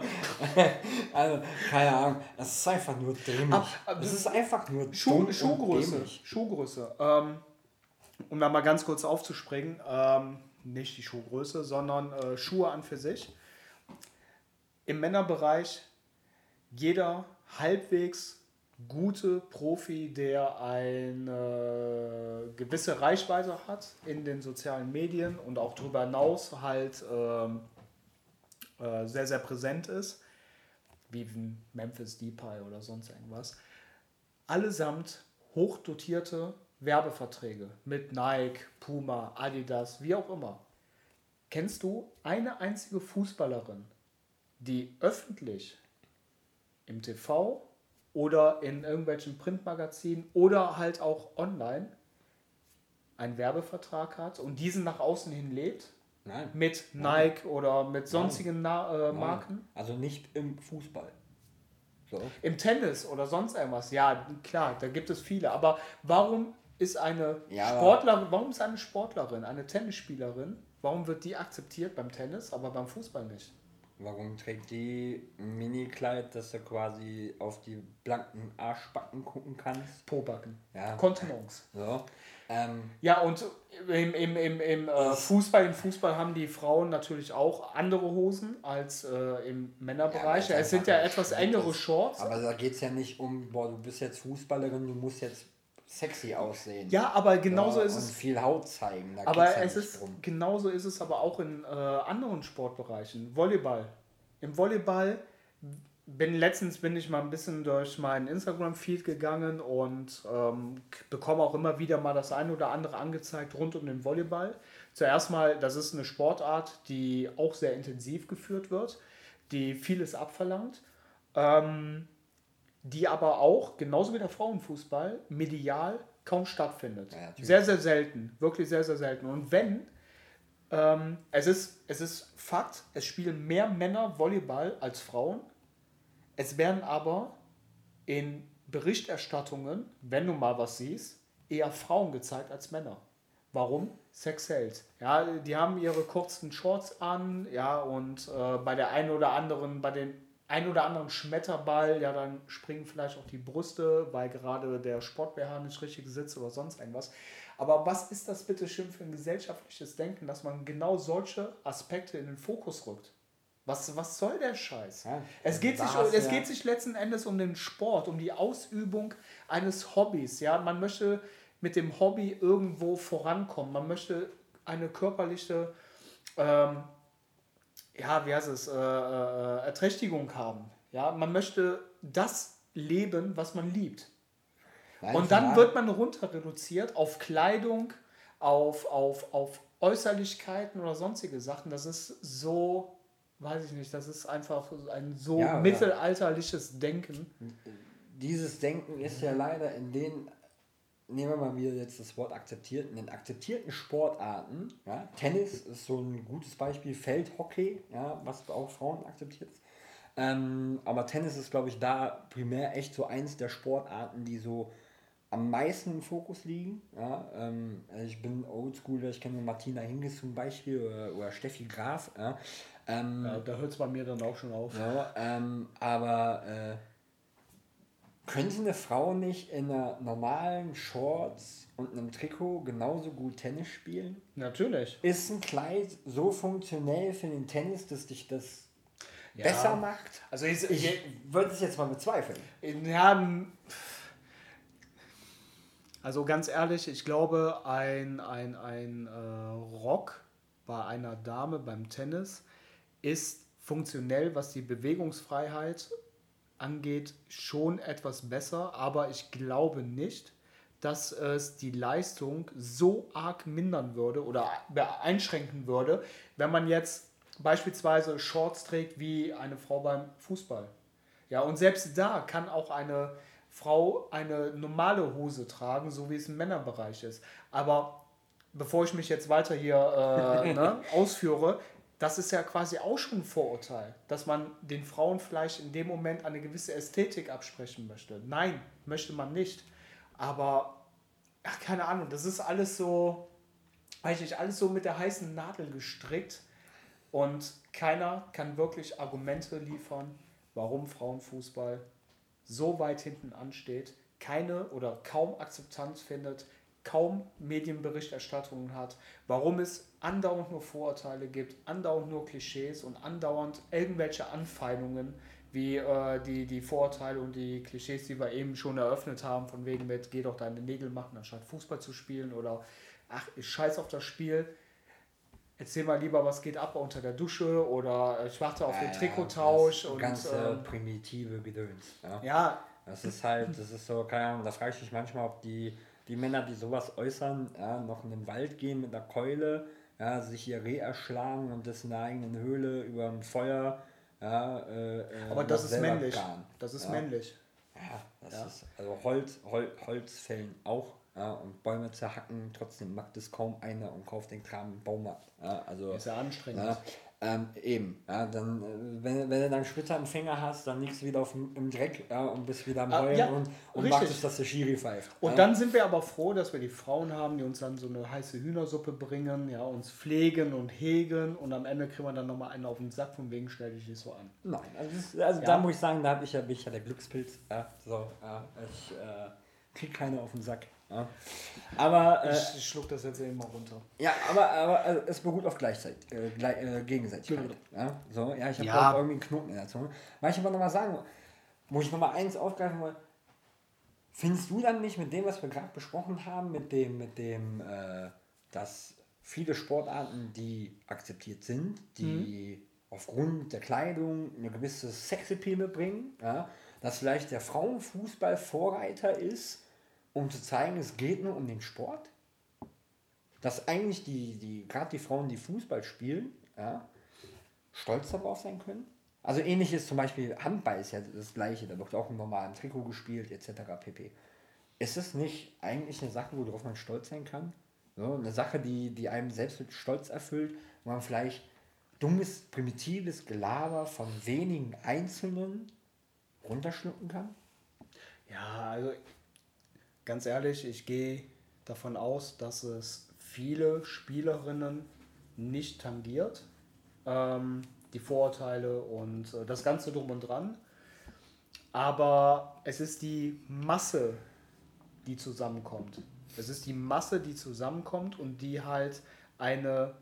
also, keine Ahnung, das ist einfach nur dämlich. Das ist einfach nur Schuh, Schuhgröße. Schuhgröße. Ähm, um da mal ganz kurz aufzuspringen, ähm, nicht die Schuhgröße, sondern äh, Schuhe an für sich. Im Männerbereich jeder halbwegs gute Profi, der eine gewisse Reichweite hat in den sozialen Medien und auch darüber hinaus halt ähm, äh, sehr, sehr präsent ist, wie Memphis Depay oder sonst irgendwas, allesamt hochdotierte Werbeverträge mit Nike, Puma, Adidas, wie auch immer. Kennst du eine einzige Fußballerin, die öffentlich im TV oder in irgendwelchen Printmagazinen oder halt auch online einen Werbevertrag hat und diesen nach außen hin lädt. Nein. Mit Nike Nein. oder mit sonstigen Na äh, Marken. Also nicht im Fußball. So. Im Tennis oder sonst irgendwas. Ja, klar, da gibt es viele. Aber warum ist eine ja, Sportlerin, warum ist eine Sportlerin, eine Tennisspielerin, warum wird die akzeptiert beim Tennis, aber beim Fußball nicht? Warum trägt die ein Mini-Kleid, dass du quasi auf die blanken Arschbacken gucken kannst? Pobacken. Ja. Kontenance. So. Ähm, ja, und im, im, im, im äh, Fußball, im Fußball haben die Frauen natürlich auch andere Hosen als äh, im Männerbereich. Ja, es sind ja etwas engere Shorts. Aber da geht es ja nicht um, boah, du bist jetzt Fußballerin, du musst jetzt sexy aussehen. Ja, aber genauso ja, ist es. viel Haut zeigen. Da aber es ist drum. genauso ist es aber auch in äh, anderen Sportbereichen. Volleyball. Im Volleyball bin letztens bin ich mal ein bisschen durch meinen Instagram-Feed gegangen und ähm, bekomme auch immer wieder mal das eine oder andere angezeigt rund um den Volleyball. Zuerst mal, das ist eine Sportart, die auch sehr intensiv geführt wird, die vieles abverlangt. Ähm, die aber auch, genauso wie der Frauenfußball, medial kaum stattfindet. Ja, sehr, sehr selten. Wirklich sehr, sehr selten. Und wenn, ähm, es, ist, es ist Fakt, es spielen mehr Männer Volleyball als Frauen. Es werden aber in Berichterstattungen, wenn du mal was siehst, eher Frauen gezeigt als Männer. Warum? Sex hält. Ja, die haben ihre kurzen Shorts an, ja, und äh, bei der einen oder anderen, bei den ein oder anderen Schmetterball, ja, dann springen vielleicht auch die Brüste, weil gerade der Sport-BH nicht richtig sitzt oder sonst irgendwas. Aber was ist das bitte schön für ein gesellschaftliches Denken, dass man genau solche Aspekte in den Fokus rückt? Was, was soll der Scheiß? Ja, es geht, sich, es ja. geht sich letzten Endes um den Sport, um die Ausübung eines Hobbys. Ja? Man möchte mit dem Hobby irgendwo vorankommen. Man möchte eine körperliche ähm, ja, wie heißt es, äh, äh, Erträchtigung haben. Ja, man möchte das leben, was man liebt. Nein, und dann wird man runter reduziert auf Kleidung, auf, auf, auf Äußerlichkeiten oder sonstige Sachen. Das ist so, weiß ich nicht, das ist einfach ein so ja, mittelalterliches Denken. Dieses Denken ist ja leider in den nehmen wir mal wieder jetzt das Wort akzeptiert, in den akzeptierten Sportarten, ja, Tennis ist so ein gutes Beispiel, Feldhockey, ja, was auch Frauen akzeptiert ist. Ähm, aber Tennis ist, glaube ich, da primär echt so eins der Sportarten, die so am meisten im Fokus liegen. Ja, ähm, also ich bin Oldschooler, ich kenne Martina Hingis zum Beispiel oder, oder Steffi Graf. Ja, ähm, ja da hört es bei mir dann auch schon auf. Ja, ähm, aber äh, könnte eine Frau nicht in einer normalen Shorts und einem Trikot genauso gut Tennis spielen? Natürlich. Ist ein Kleid so funktionell für den Tennis, dass dich das ja. besser macht? Also ich, ich würde es jetzt mal bezweifeln. Ja, also ganz ehrlich, ich glaube, ein, ein, ein äh, Rock bei einer Dame beim Tennis ist funktionell, was die Bewegungsfreiheit angeht, schon etwas besser, aber ich glaube nicht, dass es die Leistung so arg mindern würde oder einschränken würde, wenn man jetzt beispielsweise Shorts trägt wie eine Frau beim Fußball. Ja, und selbst da kann auch eine Frau eine normale Hose tragen, so wie es im Männerbereich ist. Aber bevor ich mich jetzt weiter hier äh, ne, ausführe, das ist ja quasi auch schon ein Vorurteil, dass man den Frauen vielleicht in dem Moment eine gewisse Ästhetik absprechen möchte. Nein, möchte man nicht. Aber, ach, keine Ahnung, das ist alles so, weiß ich, alles so mit der heißen Nadel gestrickt. Und keiner kann wirklich Argumente liefern, warum Frauenfußball so weit hinten ansteht, keine oder kaum Akzeptanz findet, kaum Medienberichterstattungen hat, warum es andauernd nur Vorurteile gibt, andauernd nur Klischees und andauernd irgendwelche Anfeindungen wie äh, die, die Vorurteile und die Klischees, die wir eben schon eröffnet haben, von wegen mit, geh doch deine Nägel machen, anstatt Fußball zu spielen oder ach, ich scheiß auf das Spiel. Erzähl mal lieber, was geht ab unter der Dusche oder ich warte auf ja, den Trikottausch. Ja, und, ganz äh, primitive Gedöns. Ja. ja. Das ist halt, das ist so, keine Ahnung, da frage ich mich manchmal, ob die die Männer, die sowas äußern, ja, noch in den Wald gehen mit einer Keule, ja, sich ihr Reh erschlagen und das in der eigenen Höhle über ein Feuer. Ja, äh, äh Aber das ist männlich. Garen. Das ist männlich. Ja, das ist also Holz, Hol, Holzfällen auch. Ja, und Bäume zerhacken, trotzdem mag das kaum einer und kauft den Kram im Baumarkt. Ja, also, ist ja anstrengend. Ähm, eben, ja, dann, äh, wenn, wenn du dann Splitter im Finger hast, dann liegst du wieder auf, im Dreck ja, und bist wieder am ah, Heulen ja, und, und wartest, dass der Schiri pfeift. Und ja. dann sind wir aber froh, dass wir die Frauen haben, die uns dann so eine heiße Hühnersuppe bringen, ja, uns pflegen und hegen und am Ende kriegen wir dann nochmal einen auf den Sack, von wegen stell dich nicht so an. Nein, also, also da muss ich sagen, da habe ich ja, bin ich ja der Glückspilz. Ja, so, ich äh, krieg keine auf den Sack. Ja. Aber, äh, ich schluck das jetzt eben mal runter. Ja, aber, aber also, es beruht auf Gleichzeit, äh, gleich, äh, Gegenseitigkeit. Genau. Ja, so, ja, ich habe ja. irgendwie einen Knoten in der Zunge. Weil ich aber nochmal sagen, wo ich nochmal eins aufgreifen wollte, findest du dann nicht mit dem, was wir gerade besprochen haben, mit dem, mit dem, äh, dass viele Sportarten, die akzeptiert sind, die mhm. aufgrund der Kleidung eine gewisse Sexappeal mitbringen, ja, dass vielleicht der Frauenfußball Vorreiter ist, um zu zeigen, es geht nur um den Sport. Dass eigentlich die, die gerade die Frauen, die Fußball spielen, ja, stolz darauf sein können. Also ähnlich ist zum Beispiel Handball ist ja das gleiche, da wird auch im normalen Trikot gespielt, etc. pp. Ist es nicht eigentlich eine Sache, worauf man stolz sein kann? So, eine Sache, die, die einem selbst mit Stolz erfüllt, wo man vielleicht dummes, primitives Gelaber von wenigen Einzelnen runterschlucken kann? Ja, also ganz ehrlich, ich gehe davon aus, dass es viele Spielerinnen nicht tangiert. Ähm, die Vorurteile und äh, das Ganze drum und dran. Aber es ist die Masse, die zusammenkommt. Es ist die Masse, die zusammenkommt und die halt eine,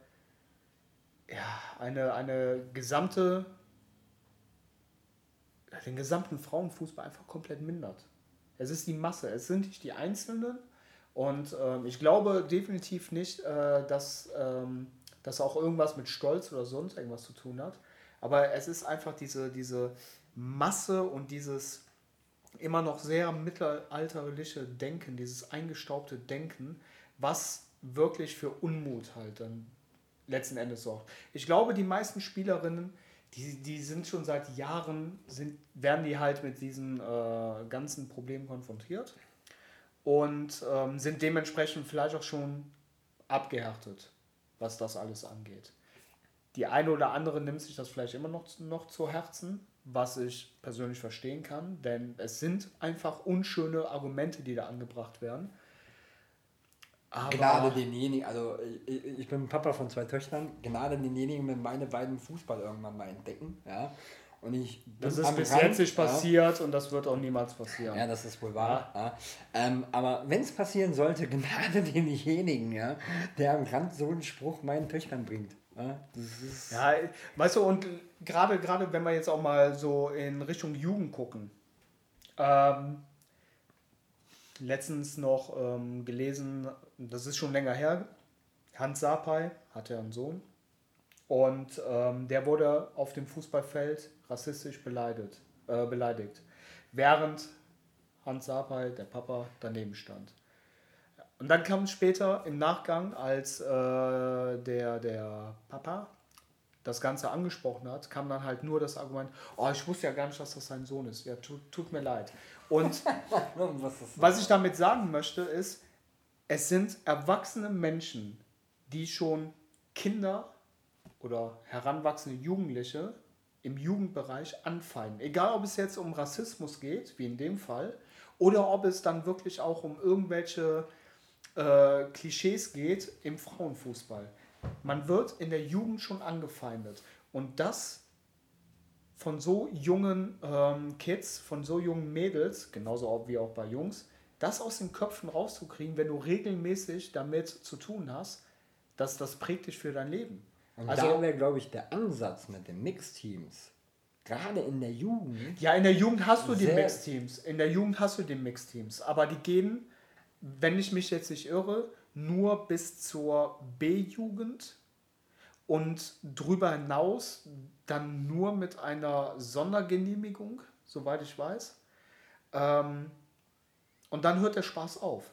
ja, eine, eine gesamte, den gesamten Frauenfußball einfach komplett mindert. Es ist die Masse, es sind nicht die Einzelnen. Und ähm, ich glaube definitiv nicht, äh, dass ähm, das auch irgendwas mit Stolz oder sonst irgendwas zu tun hat. Aber es ist einfach diese, diese Masse und dieses immer noch sehr mittelalterliche Denken, dieses eingestaubte Denken, was wirklich für Unmut halt dann letzten Endes sorgt. Ich glaube, die meisten Spielerinnen die, die sind schon seit Jahren, sind, werden die halt mit diesen äh, ganzen Problemen konfrontiert und ähm, sind dementsprechend vielleicht auch schon abgehärtet, was das alles angeht. Die eine oder andere nimmt sich das vielleicht immer noch, noch zu Herzen, was ich persönlich verstehen kann, denn es sind einfach unschöne Argumente, die da angebracht werden. Aber Gnade denjenigen, also ich, ich bin Papa von zwei Töchtern, Gnade denjenigen, wenn meine beiden Fußball irgendwann mal entdecken, ja. Und ich das ist bis jetzt nicht passiert ja. und das wird auch niemals passieren. Ja, das ist wohl wahr. Ja. ja. Ähm, aber wenn es passieren sollte, Gnade denjenigen, ja, der am Rand so einen Spruch meinen Töchtern bringt. Ja, ja weißt du, und gerade gerade wenn wir jetzt auch mal so in Richtung Jugend gucken, ähm, letztens noch ähm, gelesen, das ist schon länger her, Hans Sapai hatte einen Sohn und ähm, der wurde auf dem Fußballfeld rassistisch beleidigt, äh, beleidigt. Während Hans Sapai, der Papa, daneben stand. Und dann kam später im Nachgang, als äh, der, der Papa das Ganze angesprochen hat, kam dann halt nur das Argument, oh, ich wusste ja gar nicht, dass das sein Sohn ist. Ja, tut, tut mir leid. Und was, was ich damit sagen möchte, ist, es sind erwachsene Menschen, die schon Kinder oder heranwachsende Jugendliche im Jugendbereich anfeinden. Egal, ob es jetzt um Rassismus geht, wie in dem Fall, oder ob es dann wirklich auch um irgendwelche äh, Klischees geht im Frauenfußball. Man wird in der Jugend schon angefeindet. Und das von so jungen ähm, Kids, von so jungen Mädels, genauso wie auch bei Jungs, das aus den Köpfen rauszukriegen, wenn du regelmäßig damit zu tun hast, dass das prägt dich für dein Leben. Und also, da wäre, glaube ich, der Ansatz mit den Mixteams. Gerade in der Jugend. Ja, in der Jugend hast du die Mixteams. In der Jugend hast du die Mixteams. Aber die gehen, wenn ich mich jetzt nicht irre, nur bis zur B-Jugend und darüber hinaus dann nur mit einer Sondergenehmigung, soweit ich weiß. Ähm, und dann hört der Spaß auf.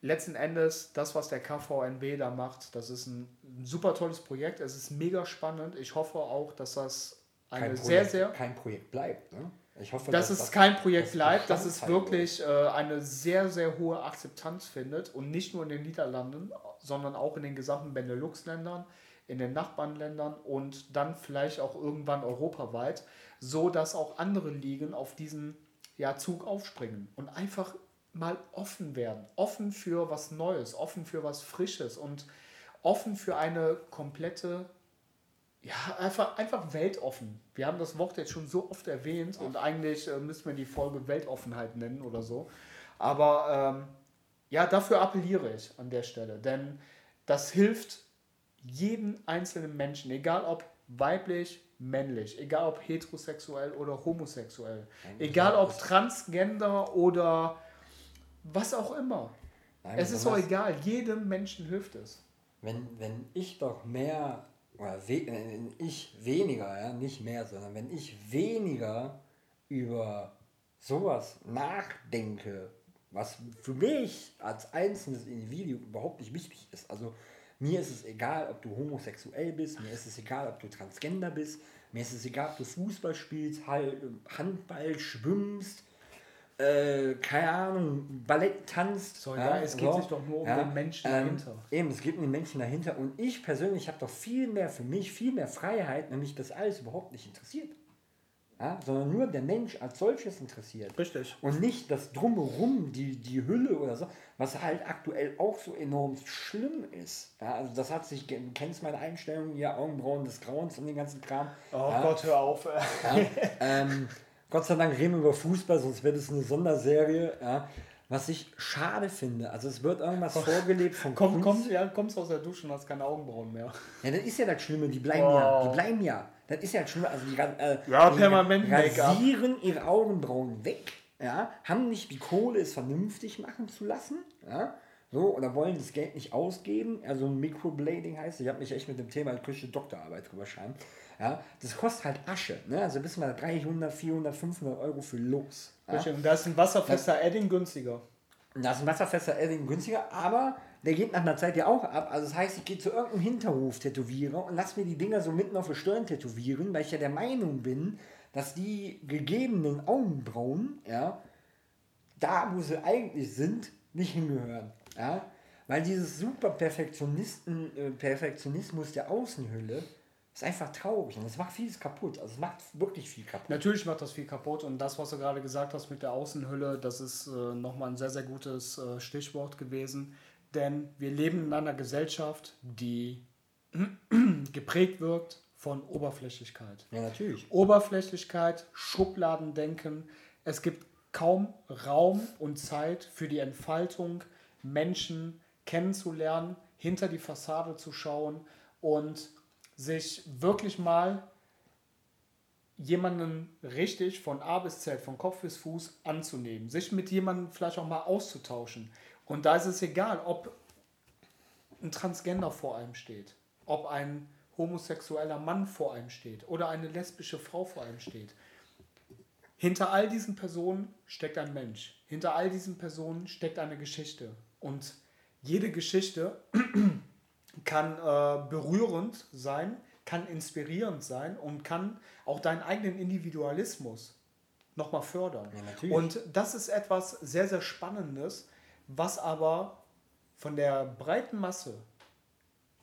Letzten Endes, das, was der KVNB da macht, das ist ein, ein super tolles Projekt. Es ist mega spannend. Ich hoffe auch, dass das eine Projekt, sehr, sehr. Kein Projekt bleibt. Ne? Ich hoffe, dass, dass es das, kein Projekt bleibt, dass es wirklich äh, eine sehr, sehr hohe Akzeptanz findet und nicht nur in den Niederlanden, sondern auch in den gesamten Benelux-Ländern, in den Nachbarländern und dann vielleicht auch irgendwann europaweit, so dass auch andere Ligen auf diesen ja, Zug aufspringen und einfach mal offen werden, offen für was Neues, offen für was Frisches und offen für eine komplette ja, einfach, einfach weltoffen. Wir haben das Wort jetzt schon so oft erwähnt und eigentlich äh, müssten wir die Folge Weltoffenheit nennen oder so. Aber ähm, ja, dafür appelliere ich an der Stelle, denn das hilft jedem einzelnen Menschen, egal ob weiblich, männlich, egal ob heterosexuell oder homosexuell, egal ob transgender oder was auch immer. Nein, es ist doch egal, jedem Menschen hilft es. Wenn, wenn ich doch mehr oder we, wenn ich weniger, ja, nicht mehr, sondern wenn ich weniger über sowas nachdenke, was für mich als einzelnes Individuum überhaupt nicht wichtig ist. Also mir ist es egal, ob du homosexuell bist, mir ist es egal, ob du transgender bist, mir ist es egal, ob du Fußball spielst, Handball, schwimmst, äh, keine Ahnung, Ballett tanzt. So, ja, es geht so. sich doch nur um ja, den Menschen ähm, dahinter. Eben, es geht um den Menschen dahinter. Und ich persönlich habe doch viel mehr für mich, viel mehr Freiheit, nämlich das alles überhaupt nicht interessiert. Ja, sondern nur der Mensch als solches interessiert. Richtig. Und nicht das Drumherum, die, die Hülle oder so, was halt aktuell auch so enorm schlimm ist. Ja, also das hat sich, du kennst meine Einstellung hier, Augenbrauen des Grauens und den ganzen Kram. Oh ja, Gott, hör auf. Ja, ähm, Gott sei Dank reden wir über Fußball, sonst wäre das eine Sonderserie. Ja. Was ich schade finde, also es wird irgendwas vorgelebt von komm, komm, ja, kommst aus der Dusche und hast keine Augenbrauen mehr. Ja, das ist ja das Schlimme, die bleiben oh. ja, die bleiben ja. Das ist ja das Schlimme, also die, äh, ja, die permanent rasieren ihre Augenbrauen weg, ja, haben nicht die Kohle, es vernünftig machen zu lassen, ja, so, oder wollen das Geld nicht ausgeben, also Microblading heißt, ich habe mich echt mit dem Thema Küche Doktorarbeit drüber schreiben, ja, das kostet halt Asche. Ne? Also bist du mal 300, 400, 500 Euro für los. Ja? Und da ist ein wasserfester Edding günstiger. Da ist ein wasserfester Edding günstiger, aber der geht nach einer Zeit ja auch ab. Also das heißt, ich gehe zu irgendeinem Hinterhof-Tätowierer und lass mir die Dinger so mitten auf der Stirn tätowieren, weil ich ja der Meinung bin, dass die gegebenen Augenbrauen, ja, da wo sie eigentlich sind, nicht hingehören. Ja? Weil dieses super Perfektionisten, äh, Perfektionismus der Außenhülle, ist einfach traurig und es macht vieles kaputt. Also es macht wirklich viel kaputt. Natürlich macht das viel kaputt und das, was du gerade gesagt hast mit der Außenhülle, das ist äh, nochmal ein sehr, sehr gutes äh, Stichwort gewesen. Denn wir leben in einer Gesellschaft, die geprägt wird von Oberflächlichkeit. Ja, natürlich. Oberflächlichkeit, Schubladendenken. Es gibt kaum Raum und Zeit für die Entfaltung, Menschen kennenzulernen, hinter die Fassade zu schauen und sich wirklich mal jemanden richtig von A bis Z, von Kopf bis Fuß anzunehmen, sich mit jemandem vielleicht auch mal auszutauschen. Und da ist es egal, ob ein Transgender vor einem steht, ob ein homosexueller Mann vor einem steht oder eine lesbische Frau vor einem steht. Hinter all diesen Personen steckt ein Mensch. Hinter all diesen Personen steckt eine Geschichte. Und jede Geschichte kann äh, berührend sein, kann inspirierend sein und kann auch deinen eigenen Individualismus nochmal fördern. Ja, und das ist etwas sehr, sehr Spannendes, was aber von der breiten Masse,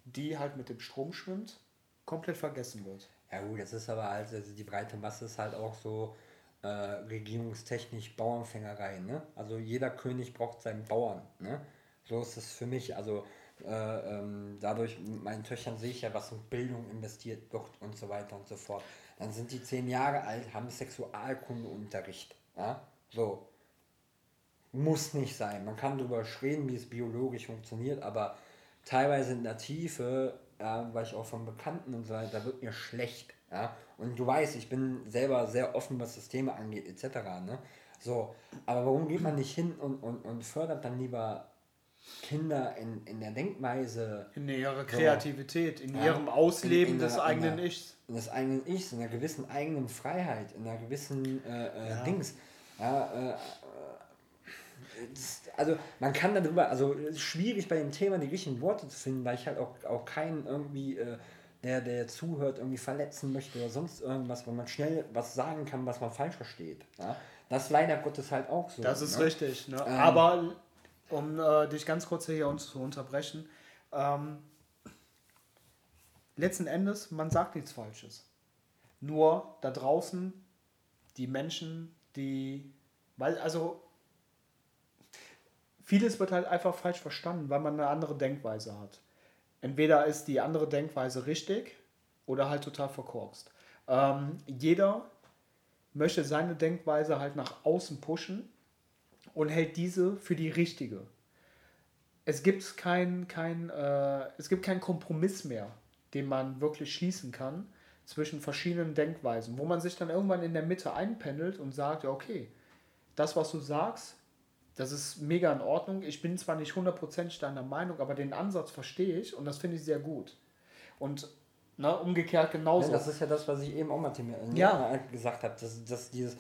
die halt mit dem Strom schwimmt, komplett vergessen wird. Ja gut, das ist aber halt, also die breite Masse ist halt auch so äh, regierungstechnisch Bauernfängerei. Ne? Also jeder König braucht seinen Bauern. Ne? So ist es für mich. Also äh, ähm, dadurch, mit meinen Töchtern sehe ich ja, was in Bildung investiert wird und so weiter und so fort. Dann sind die zehn Jahre alt, haben Sexualkundeunterricht. Ja? So. Muss nicht sein. Man kann darüber reden, wie es biologisch funktioniert, aber teilweise in der Tiefe, ja, weil ich auch von Bekannten und so weiter, da wird mir schlecht. Ja? Und du weißt, ich bin selber sehr offen, was das Thema angeht, etc. Ne? So, aber warum geht man nicht hin und, und, und fördert dann lieber Kinder in, in der Denkweise. In ihrer Kreativität, in ja, ihrem Ausleben in, in des der, eigenen der, Ichs. Des eigenen Ichs, in einer gewissen eigenen Freiheit, in einer gewissen äh, äh, ja. Dings. Ja, äh, äh also man kann darüber, also es ist schwierig bei dem Thema die richtigen Worte zu finden, weil ich halt auch, auch keinen irgendwie, äh, der, der zuhört, irgendwie verletzen möchte oder sonst irgendwas, wo man schnell was sagen kann, was man falsch versteht. Ja? Das ist leider Gottes halt auch so. Das ist ne? richtig. Ne? Ähm, Aber um äh, dich ganz kurz hier uns zu unterbrechen. Ähm, letzten Endes, man sagt nichts Falsches. Nur da draußen die Menschen, die, weil, also vieles wird halt einfach falsch verstanden, weil man eine andere Denkweise hat. Entweder ist die andere Denkweise richtig oder halt total verkorkst. Ähm, jeder möchte seine Denkweise halt nach außen pushen und hält diese für die richtige. Es gibt keinen kein, äh, es gibt keinen Kompromiss mehr, den man wirklich schließen kann zwischen verschiedenen Denkweisen, wo man sich dann irgendwann in der Mitte einpendelt und sagt, ja, okay, das, was du sagst, das ist mega in Ordnung. Ich bin zwar nicht hundertprozentig deiner Meinung, aber den Ansatz verstehe ich und das finde ich sehr gut. Und na, ne, umgekehrt genauso. Ja, das ist ja das, was ich eben auch mal ja. gesagt habe, dass, dass dieses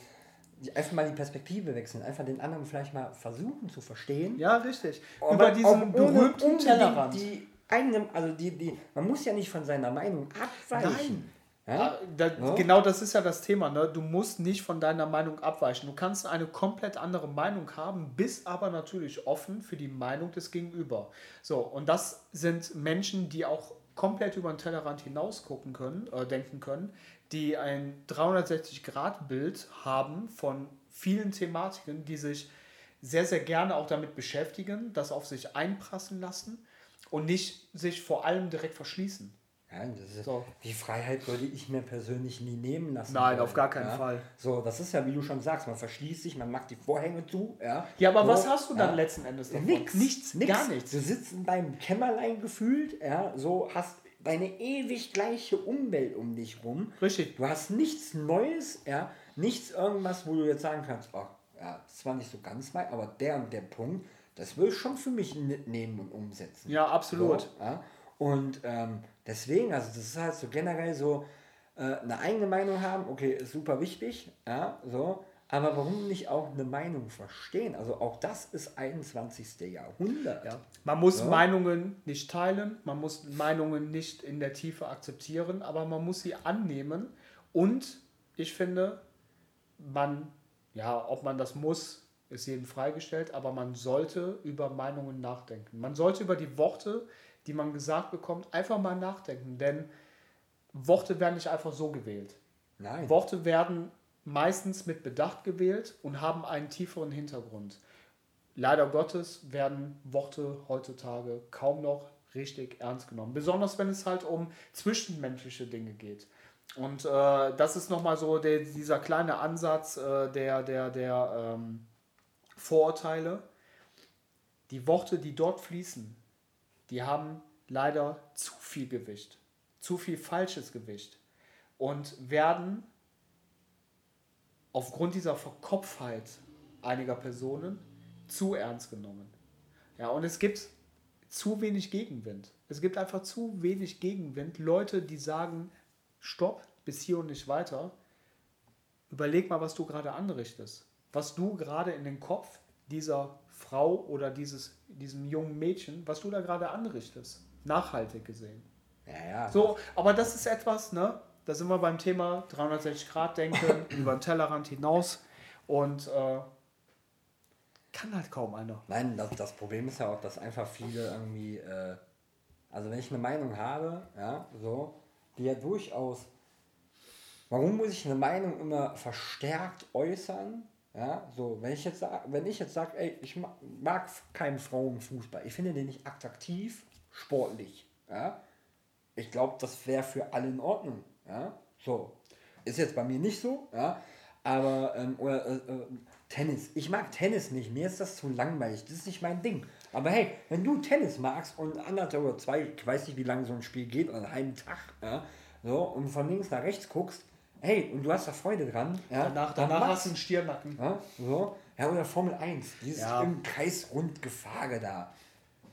einfach mal die Perspektive wechseln, einfach den anderen vielleicht mal versuchen zu verstehen. Ja, richtig. Aber Über diesen berühmten Tellerrand. Die, die eigene, also die, die, man muss ja nicht von seiner Meinung abweichen. Nein. Ja? Ah, da, ja? Genau das ist ja das Thema. Ne? Du musst nicht von deiner Meinung abweichen. Du kannst eine komplett andere Meinung haben, bist aber natürlich offen für die Meinung des Gegenüber. So, und das sind Menschen, die auch komplett über den Tellerrand hinaus gucken können, äh, denken können, die ein 360-Grad-Bild haben von vielen Thematiken, die sich sehr, sehr gerne auch damit beschäftigen, das auf sich einprassen lassen und nicht sich vor allem direkt verschließen. Ja, ist, so. Die Freiheit würde ich mir persönlich nie nehmen lassen. Nein, wollen, auf gar keinen ja? Fall. So, das ist ja, wie du schon sagst, man verschließt sich, man macht die Vorhänge zu. Ja, ja aber so, was hast du dann letzten Endes davon? Nix, nichts, nix. Gar nichts. Du sitzt in deinem Kämmerlein gefühlt, ja, so hast deine ewig gleiche Umwelt um dich rum. Richtig. Du hast nichts Neues, ja, nichts irgendwas, wo du jetzt sagen kannst, oh, ja, das war nicht so ganz mein, aber der und der Punkt, das will ich schon für mich mitnehmen und umsetzen. Ja, absolut. So, ja? Und ähm, deswegen, also das ist halt so generell so äh, eine eigene Meinung haben, okay, ist super wichtig, ja, so, aber warum nicht auch eine Meinung verstehen? Also auch das ist 21. Jahrhundert. Ja. Man muss ja. Meinungen nicht teilen, man muss Meinungen nicht in der Tiefe akzeptieren, aber man muss sie annehmen. Und ich finde, man, ja, ob man das muss, ist jedem freigestellt, aber man sollte über Meinungen nachdenken. Man sollte über die Worte, die man gesagt bekommt, einfach mal nachdenken. Denn Worte werden nicht einfach so gewählt. Nein. Worte werden meistens mit Bedacht gewählt und haben einen tieferen Hintergrund. Leider Gottes werden Worte heutzutage kaum noch richtig ernst genommen. Besonders wenn es halt um zwischenmenschliche Dinge geht. Und äh, das ist nochmal so der, dieser kleine Ansatz äh, der, der, der ähm, Vorurteile. Die Worte, die dort fließen, die haben leider zu viel Gewicht, zu viel falsches Gewicht und werden aufgrund dieser Verkopfheit einiger Personen zu ernst genommen. Ja, und es gibt zu wenig Gegenwind. Es gibt einfach zu wenig Gegenwind. Leute, die sagen, stopp, bis hier und nicht weiter. Überleg mal, was du gerade anrichtest. Was du gerade in den Kopf dieser Frau oder dieses, diesem jungen Mädchen, was du da gerade anrichtest. Nachhaltig gesehen. Ja, ja. So, aber das ist etwas, ne? Da sind wir beim Thema 360 Grad denken, über den Tellerrand hinaus und äh, kann halt kaum einer. Nein, das, das Problem ist ja auch, dass einfach viele irgendwie, äh, also wenn ich eine Meinung habe, ja, so, die ja durchaus, warum muss ich eine Meinung immer verstärkt äußern? Ja, so, wenn ich jetzt sag, wenn ich jetzt sage, ey, ich mag, mag keinen Frauenfußball, ich finde den nicht attraktiv, sportlich, ja, ich glaube, das wäre für alle in Ordnung, ja, so, ist jetzt bei mir nicht so, ja, aber, ähm, oder, äh, äh, Tennis, ich mag Tennis nicht, mir ist das zu langweilig, das ist nicht mein Ding, aber hey, wenn du Tennis magst und anderthalb oder zwei, ich weiß nicht, wie lange so ein Spiel geht, oder einen Tag, ja, so, und von links nach rechts guckst, hey, und du hast da Freude dran. Ja, danach danach hast du einen Stirnacken. Ja, so. ja, oder Formel 1, dieses ja. im Kreis rund Gefage da.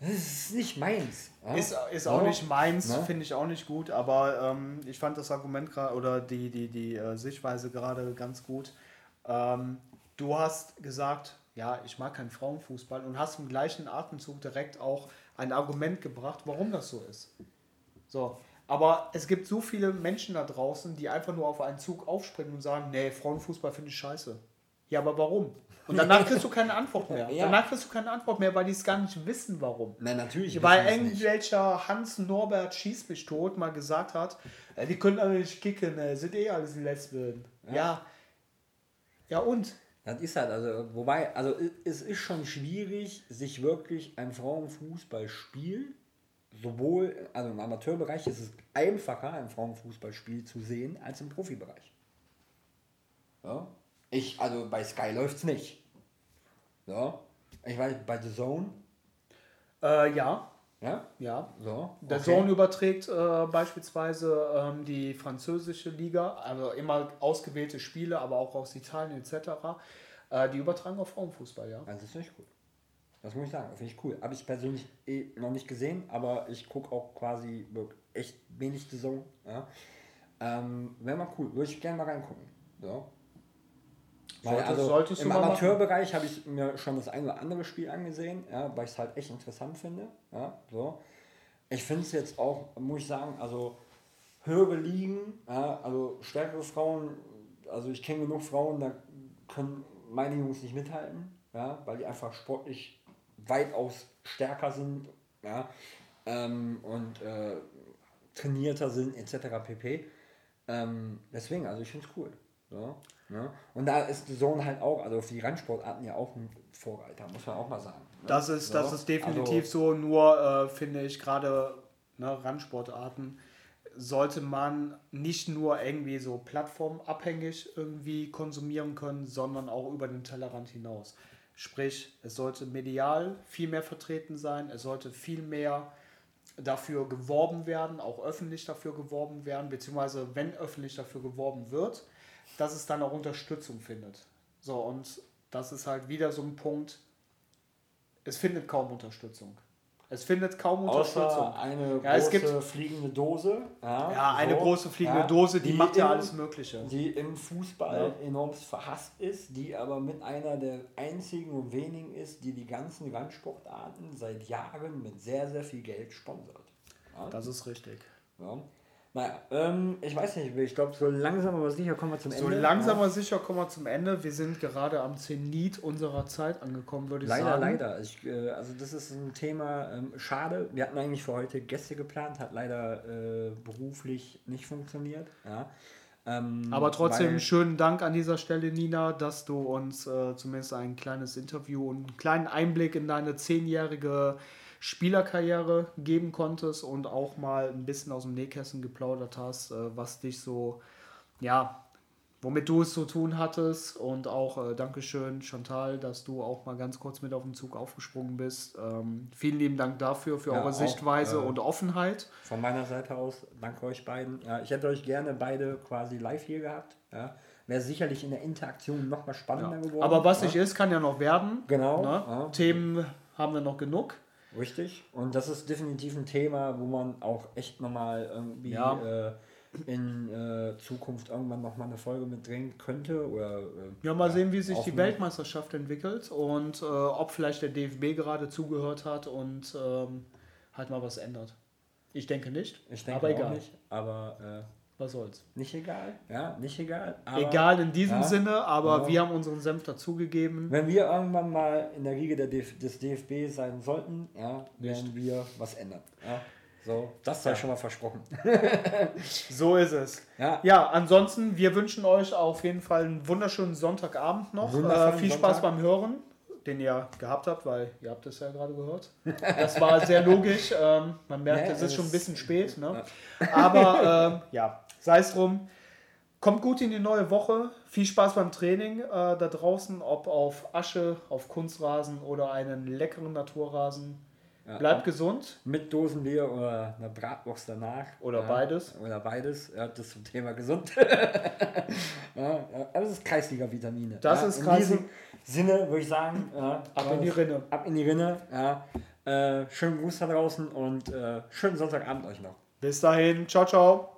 Das ist nicht meins. Ja? Ist, ist auch nicht meins, ne? finde ich auch nicht gut, aber ähm, ich fand das Argument gerade oder die, die, die äh, Sichtweise gerade ganz gut. Ähm, du hast gesagt, ja, ich mag keinen Frauenfußball und hast im gleichen Atemzug direkt auch ein Argument gebracht, warum das so ist. So, aber es gibt so viele Menschen da draußen, die einfach nur auf einen Zug aufspringen und sagen, nee, Frauenfußball finde ich scheiße. Ja, aber warum? Und danach kriegst du keine Antwort mehr. Ja. Danach kriegst du keine Antwort mehr, weil die es gar nicht wissen, warum. Nein, natürlich. Weil irgendwelcher Hans Norbert Schieß mich tot mal gesagt hat, äh, die können alle nicht kicken, äh, sind eh alles Lesben. Ja. ja. Ja und? Das ist halt, also, wobei, also es ist schon schwierig, sich wirklich ein Frauenfußballspiel sowohl, also im Amateurbereich ist es einfacher, ein Frauenfußballspiel zu sehen, als im Profibereich. Ja? Ich, also bei Sky läuft es nicht. Ja? Ich weiß, bei The Zone. Äh, ja. Ja? Ja. So, Der Zone überträgt äh, beispielsweise ähm, die französische Liga, also immer ausgewählte Spiele, aber auch aus Italien etc. Äh, die übertragen auf Frauenfußball, ja. Das ist nicht gut. Das muss ich sagen, finde ich cool. Habe ich persönlich eh noch nicht gesehen, aber ich gucke auch quasi echt wenig die Saison. Ja. Ähm, Wäre mal cool, würde ich gerne mal reingucken. So. Weil, also Im Amateurbereich habe ich mir schon das ein oder andere Spiel angesehen, ja, weil ich es halt echt interessant finde. Ja, so. Ich finde es jetzt auch, muss ich sagen, also höhere Ligen, ja, also stärkere Frauen, also ich kenne genug Frauen, da können meine Jungs nicht mithalten, ja, weil die einfach sportlich weitaus stärker sind ja, ähm, und äh, trainierter sind etc. pp. Ähm, deswegen, also ich finde es cool. So, ne? Und da ist die Zone halt auch, also für die Randsportarten ja auch ein Vorreiter, muss man auch mal sagen. Ne? Das, ist, so. das ist definitiv also, so, nur äh, finde ich gerade ne, Randsportarten sollte man nicht nur irgendwie so plattformabhängig irgendwie konsumieren können, sondern auch über den Tellerrand hinaus. Sprich, es sollte medial viel mehr vertreten sein, es sollte viel mehr dafür geworben werden, auch öffentlich dafür geworben werden, beziehungsweise wenn öffentlich dafür geworben wird, dass es dann auch Unterstützung findet. So, und das ist halt wieder so ein Punkt, es findet kaum Unterstützung. Es findet kaum Unterstützung. Außer eine ja, große gibt, fliegende Dose. Ja, ja eine so, große fliegende ja, Dose, die, die macht ja alles Mögliche. Die im Fußball enorm verhasst ist, die aber mit einer der einzigen und wenigen ist, die die ganzen Randsportarten seit Jahren mit sehr, sehr viel Geld sponsert. Das ist richtig. Ja. Naja, ähm, ich weiß nicht, ich glaube, so langsam aber sicher kommen wir zum Ende. So langsam aber sicher kommen wir zum Ende. Wir sind gerade am Zenit unserer Zeit angekommen, würde ich leider, sagen. Leider, leider. Äh, also das ist ein Thema, ähm, schade. Wir hatten eigentlich für heute Gäste geplant, hat leider äh, beruflich nicht funktioniert. Ja. Ähm, aber trotzdem schönen Dank an dieser Stelle, Nina, dass du uns äh, zumindest ein kleines Interview und einen kleinen Einblick in deine zehnjährige Spielerkarriere geben konntest und auch mal ein bisschen aus dem Nähkästchen geplaudert hast, äh, was dich so, ja, womit du es zu tun hattest. Und auch äh, Dankeschön, Chantal, dass du auch mal ganz kurz mit auf den Zug aufgesprungen bist. Ähm, vielen lieben Dank dafür, für ja, eure auch, Sichtweise äh, und Offenheit. Von meiner Seite aus, danke euch beiden. Ja, ich hätte euch gerne beide quasi live hier gehabt. Ja. Wäre sicherlich in der Interaktion noch mal spannender geworden. Aber was nicht ist, kann ja noch werden. Genau. Ne? Themen haben wir noch genug. Richtig. Und das ist definitiv ein Thema, wo man auch echt nochmal irgendwie äh, in äh, Zukunft irgendwann nochmal eine Folge mit drehen könnte. Oder, äh, Ja, mal sehen, wie sich die. Weltmeisterschaft entwickelt und äh, ob vielleicht der DFB gerade zugehört hat und ähm, halt mal was ändert. Ich denke nicht, Ich denke aber auch egal. nicht. Aber äh, Was soll's. nicht egal. Ja, nicht egal. Aber egal in diesem ja, Sinne, aber ja. wir haben unseren Senf dazugegeben. Wenn wir irgendwann mal in der Riege der DF des DFB sein sollten, ja, werden wir was ändern. Ja. So, das sei Ja. schon mal versprochen. So ist es. Ja, Ja, ansonsten, wir wünschen euch auf jeden Fall einen wunderschönen Sonntagabend noch. Äh, viel Spaß Sonntag. beim Hören, den ihr gehabt habt, weil ihr habt es ja gerade gehört. Das war sehr logisch. Ähm, man merkt, Ja, es ist schon ein bisschen spät. Ne? Aber ähm, ja, sei es drum. Kommt gut in die neue Woche. Viel Spaß beim Training äh, da draußen, ob auf Asche, auf Kunstrasen oder einen leckeren Naturrasen. Ja. Bleibt gesund. mit Dosenbier oder einer Bratwurst danach. Oder ja, beides. Oder beides. Ja, das zum Thema gesund. ja, ja, das ist Kreisliga-Vitamine. Das ist In Kreisliga- diesem Sinne würde ich sagen, Ab in die Rinne. Ab in die Rinne. Ja. Äh, schönen Gruß da draußen und äh, schönen Sonntagabend euch noch. Bis dahin. Ciao, ciao.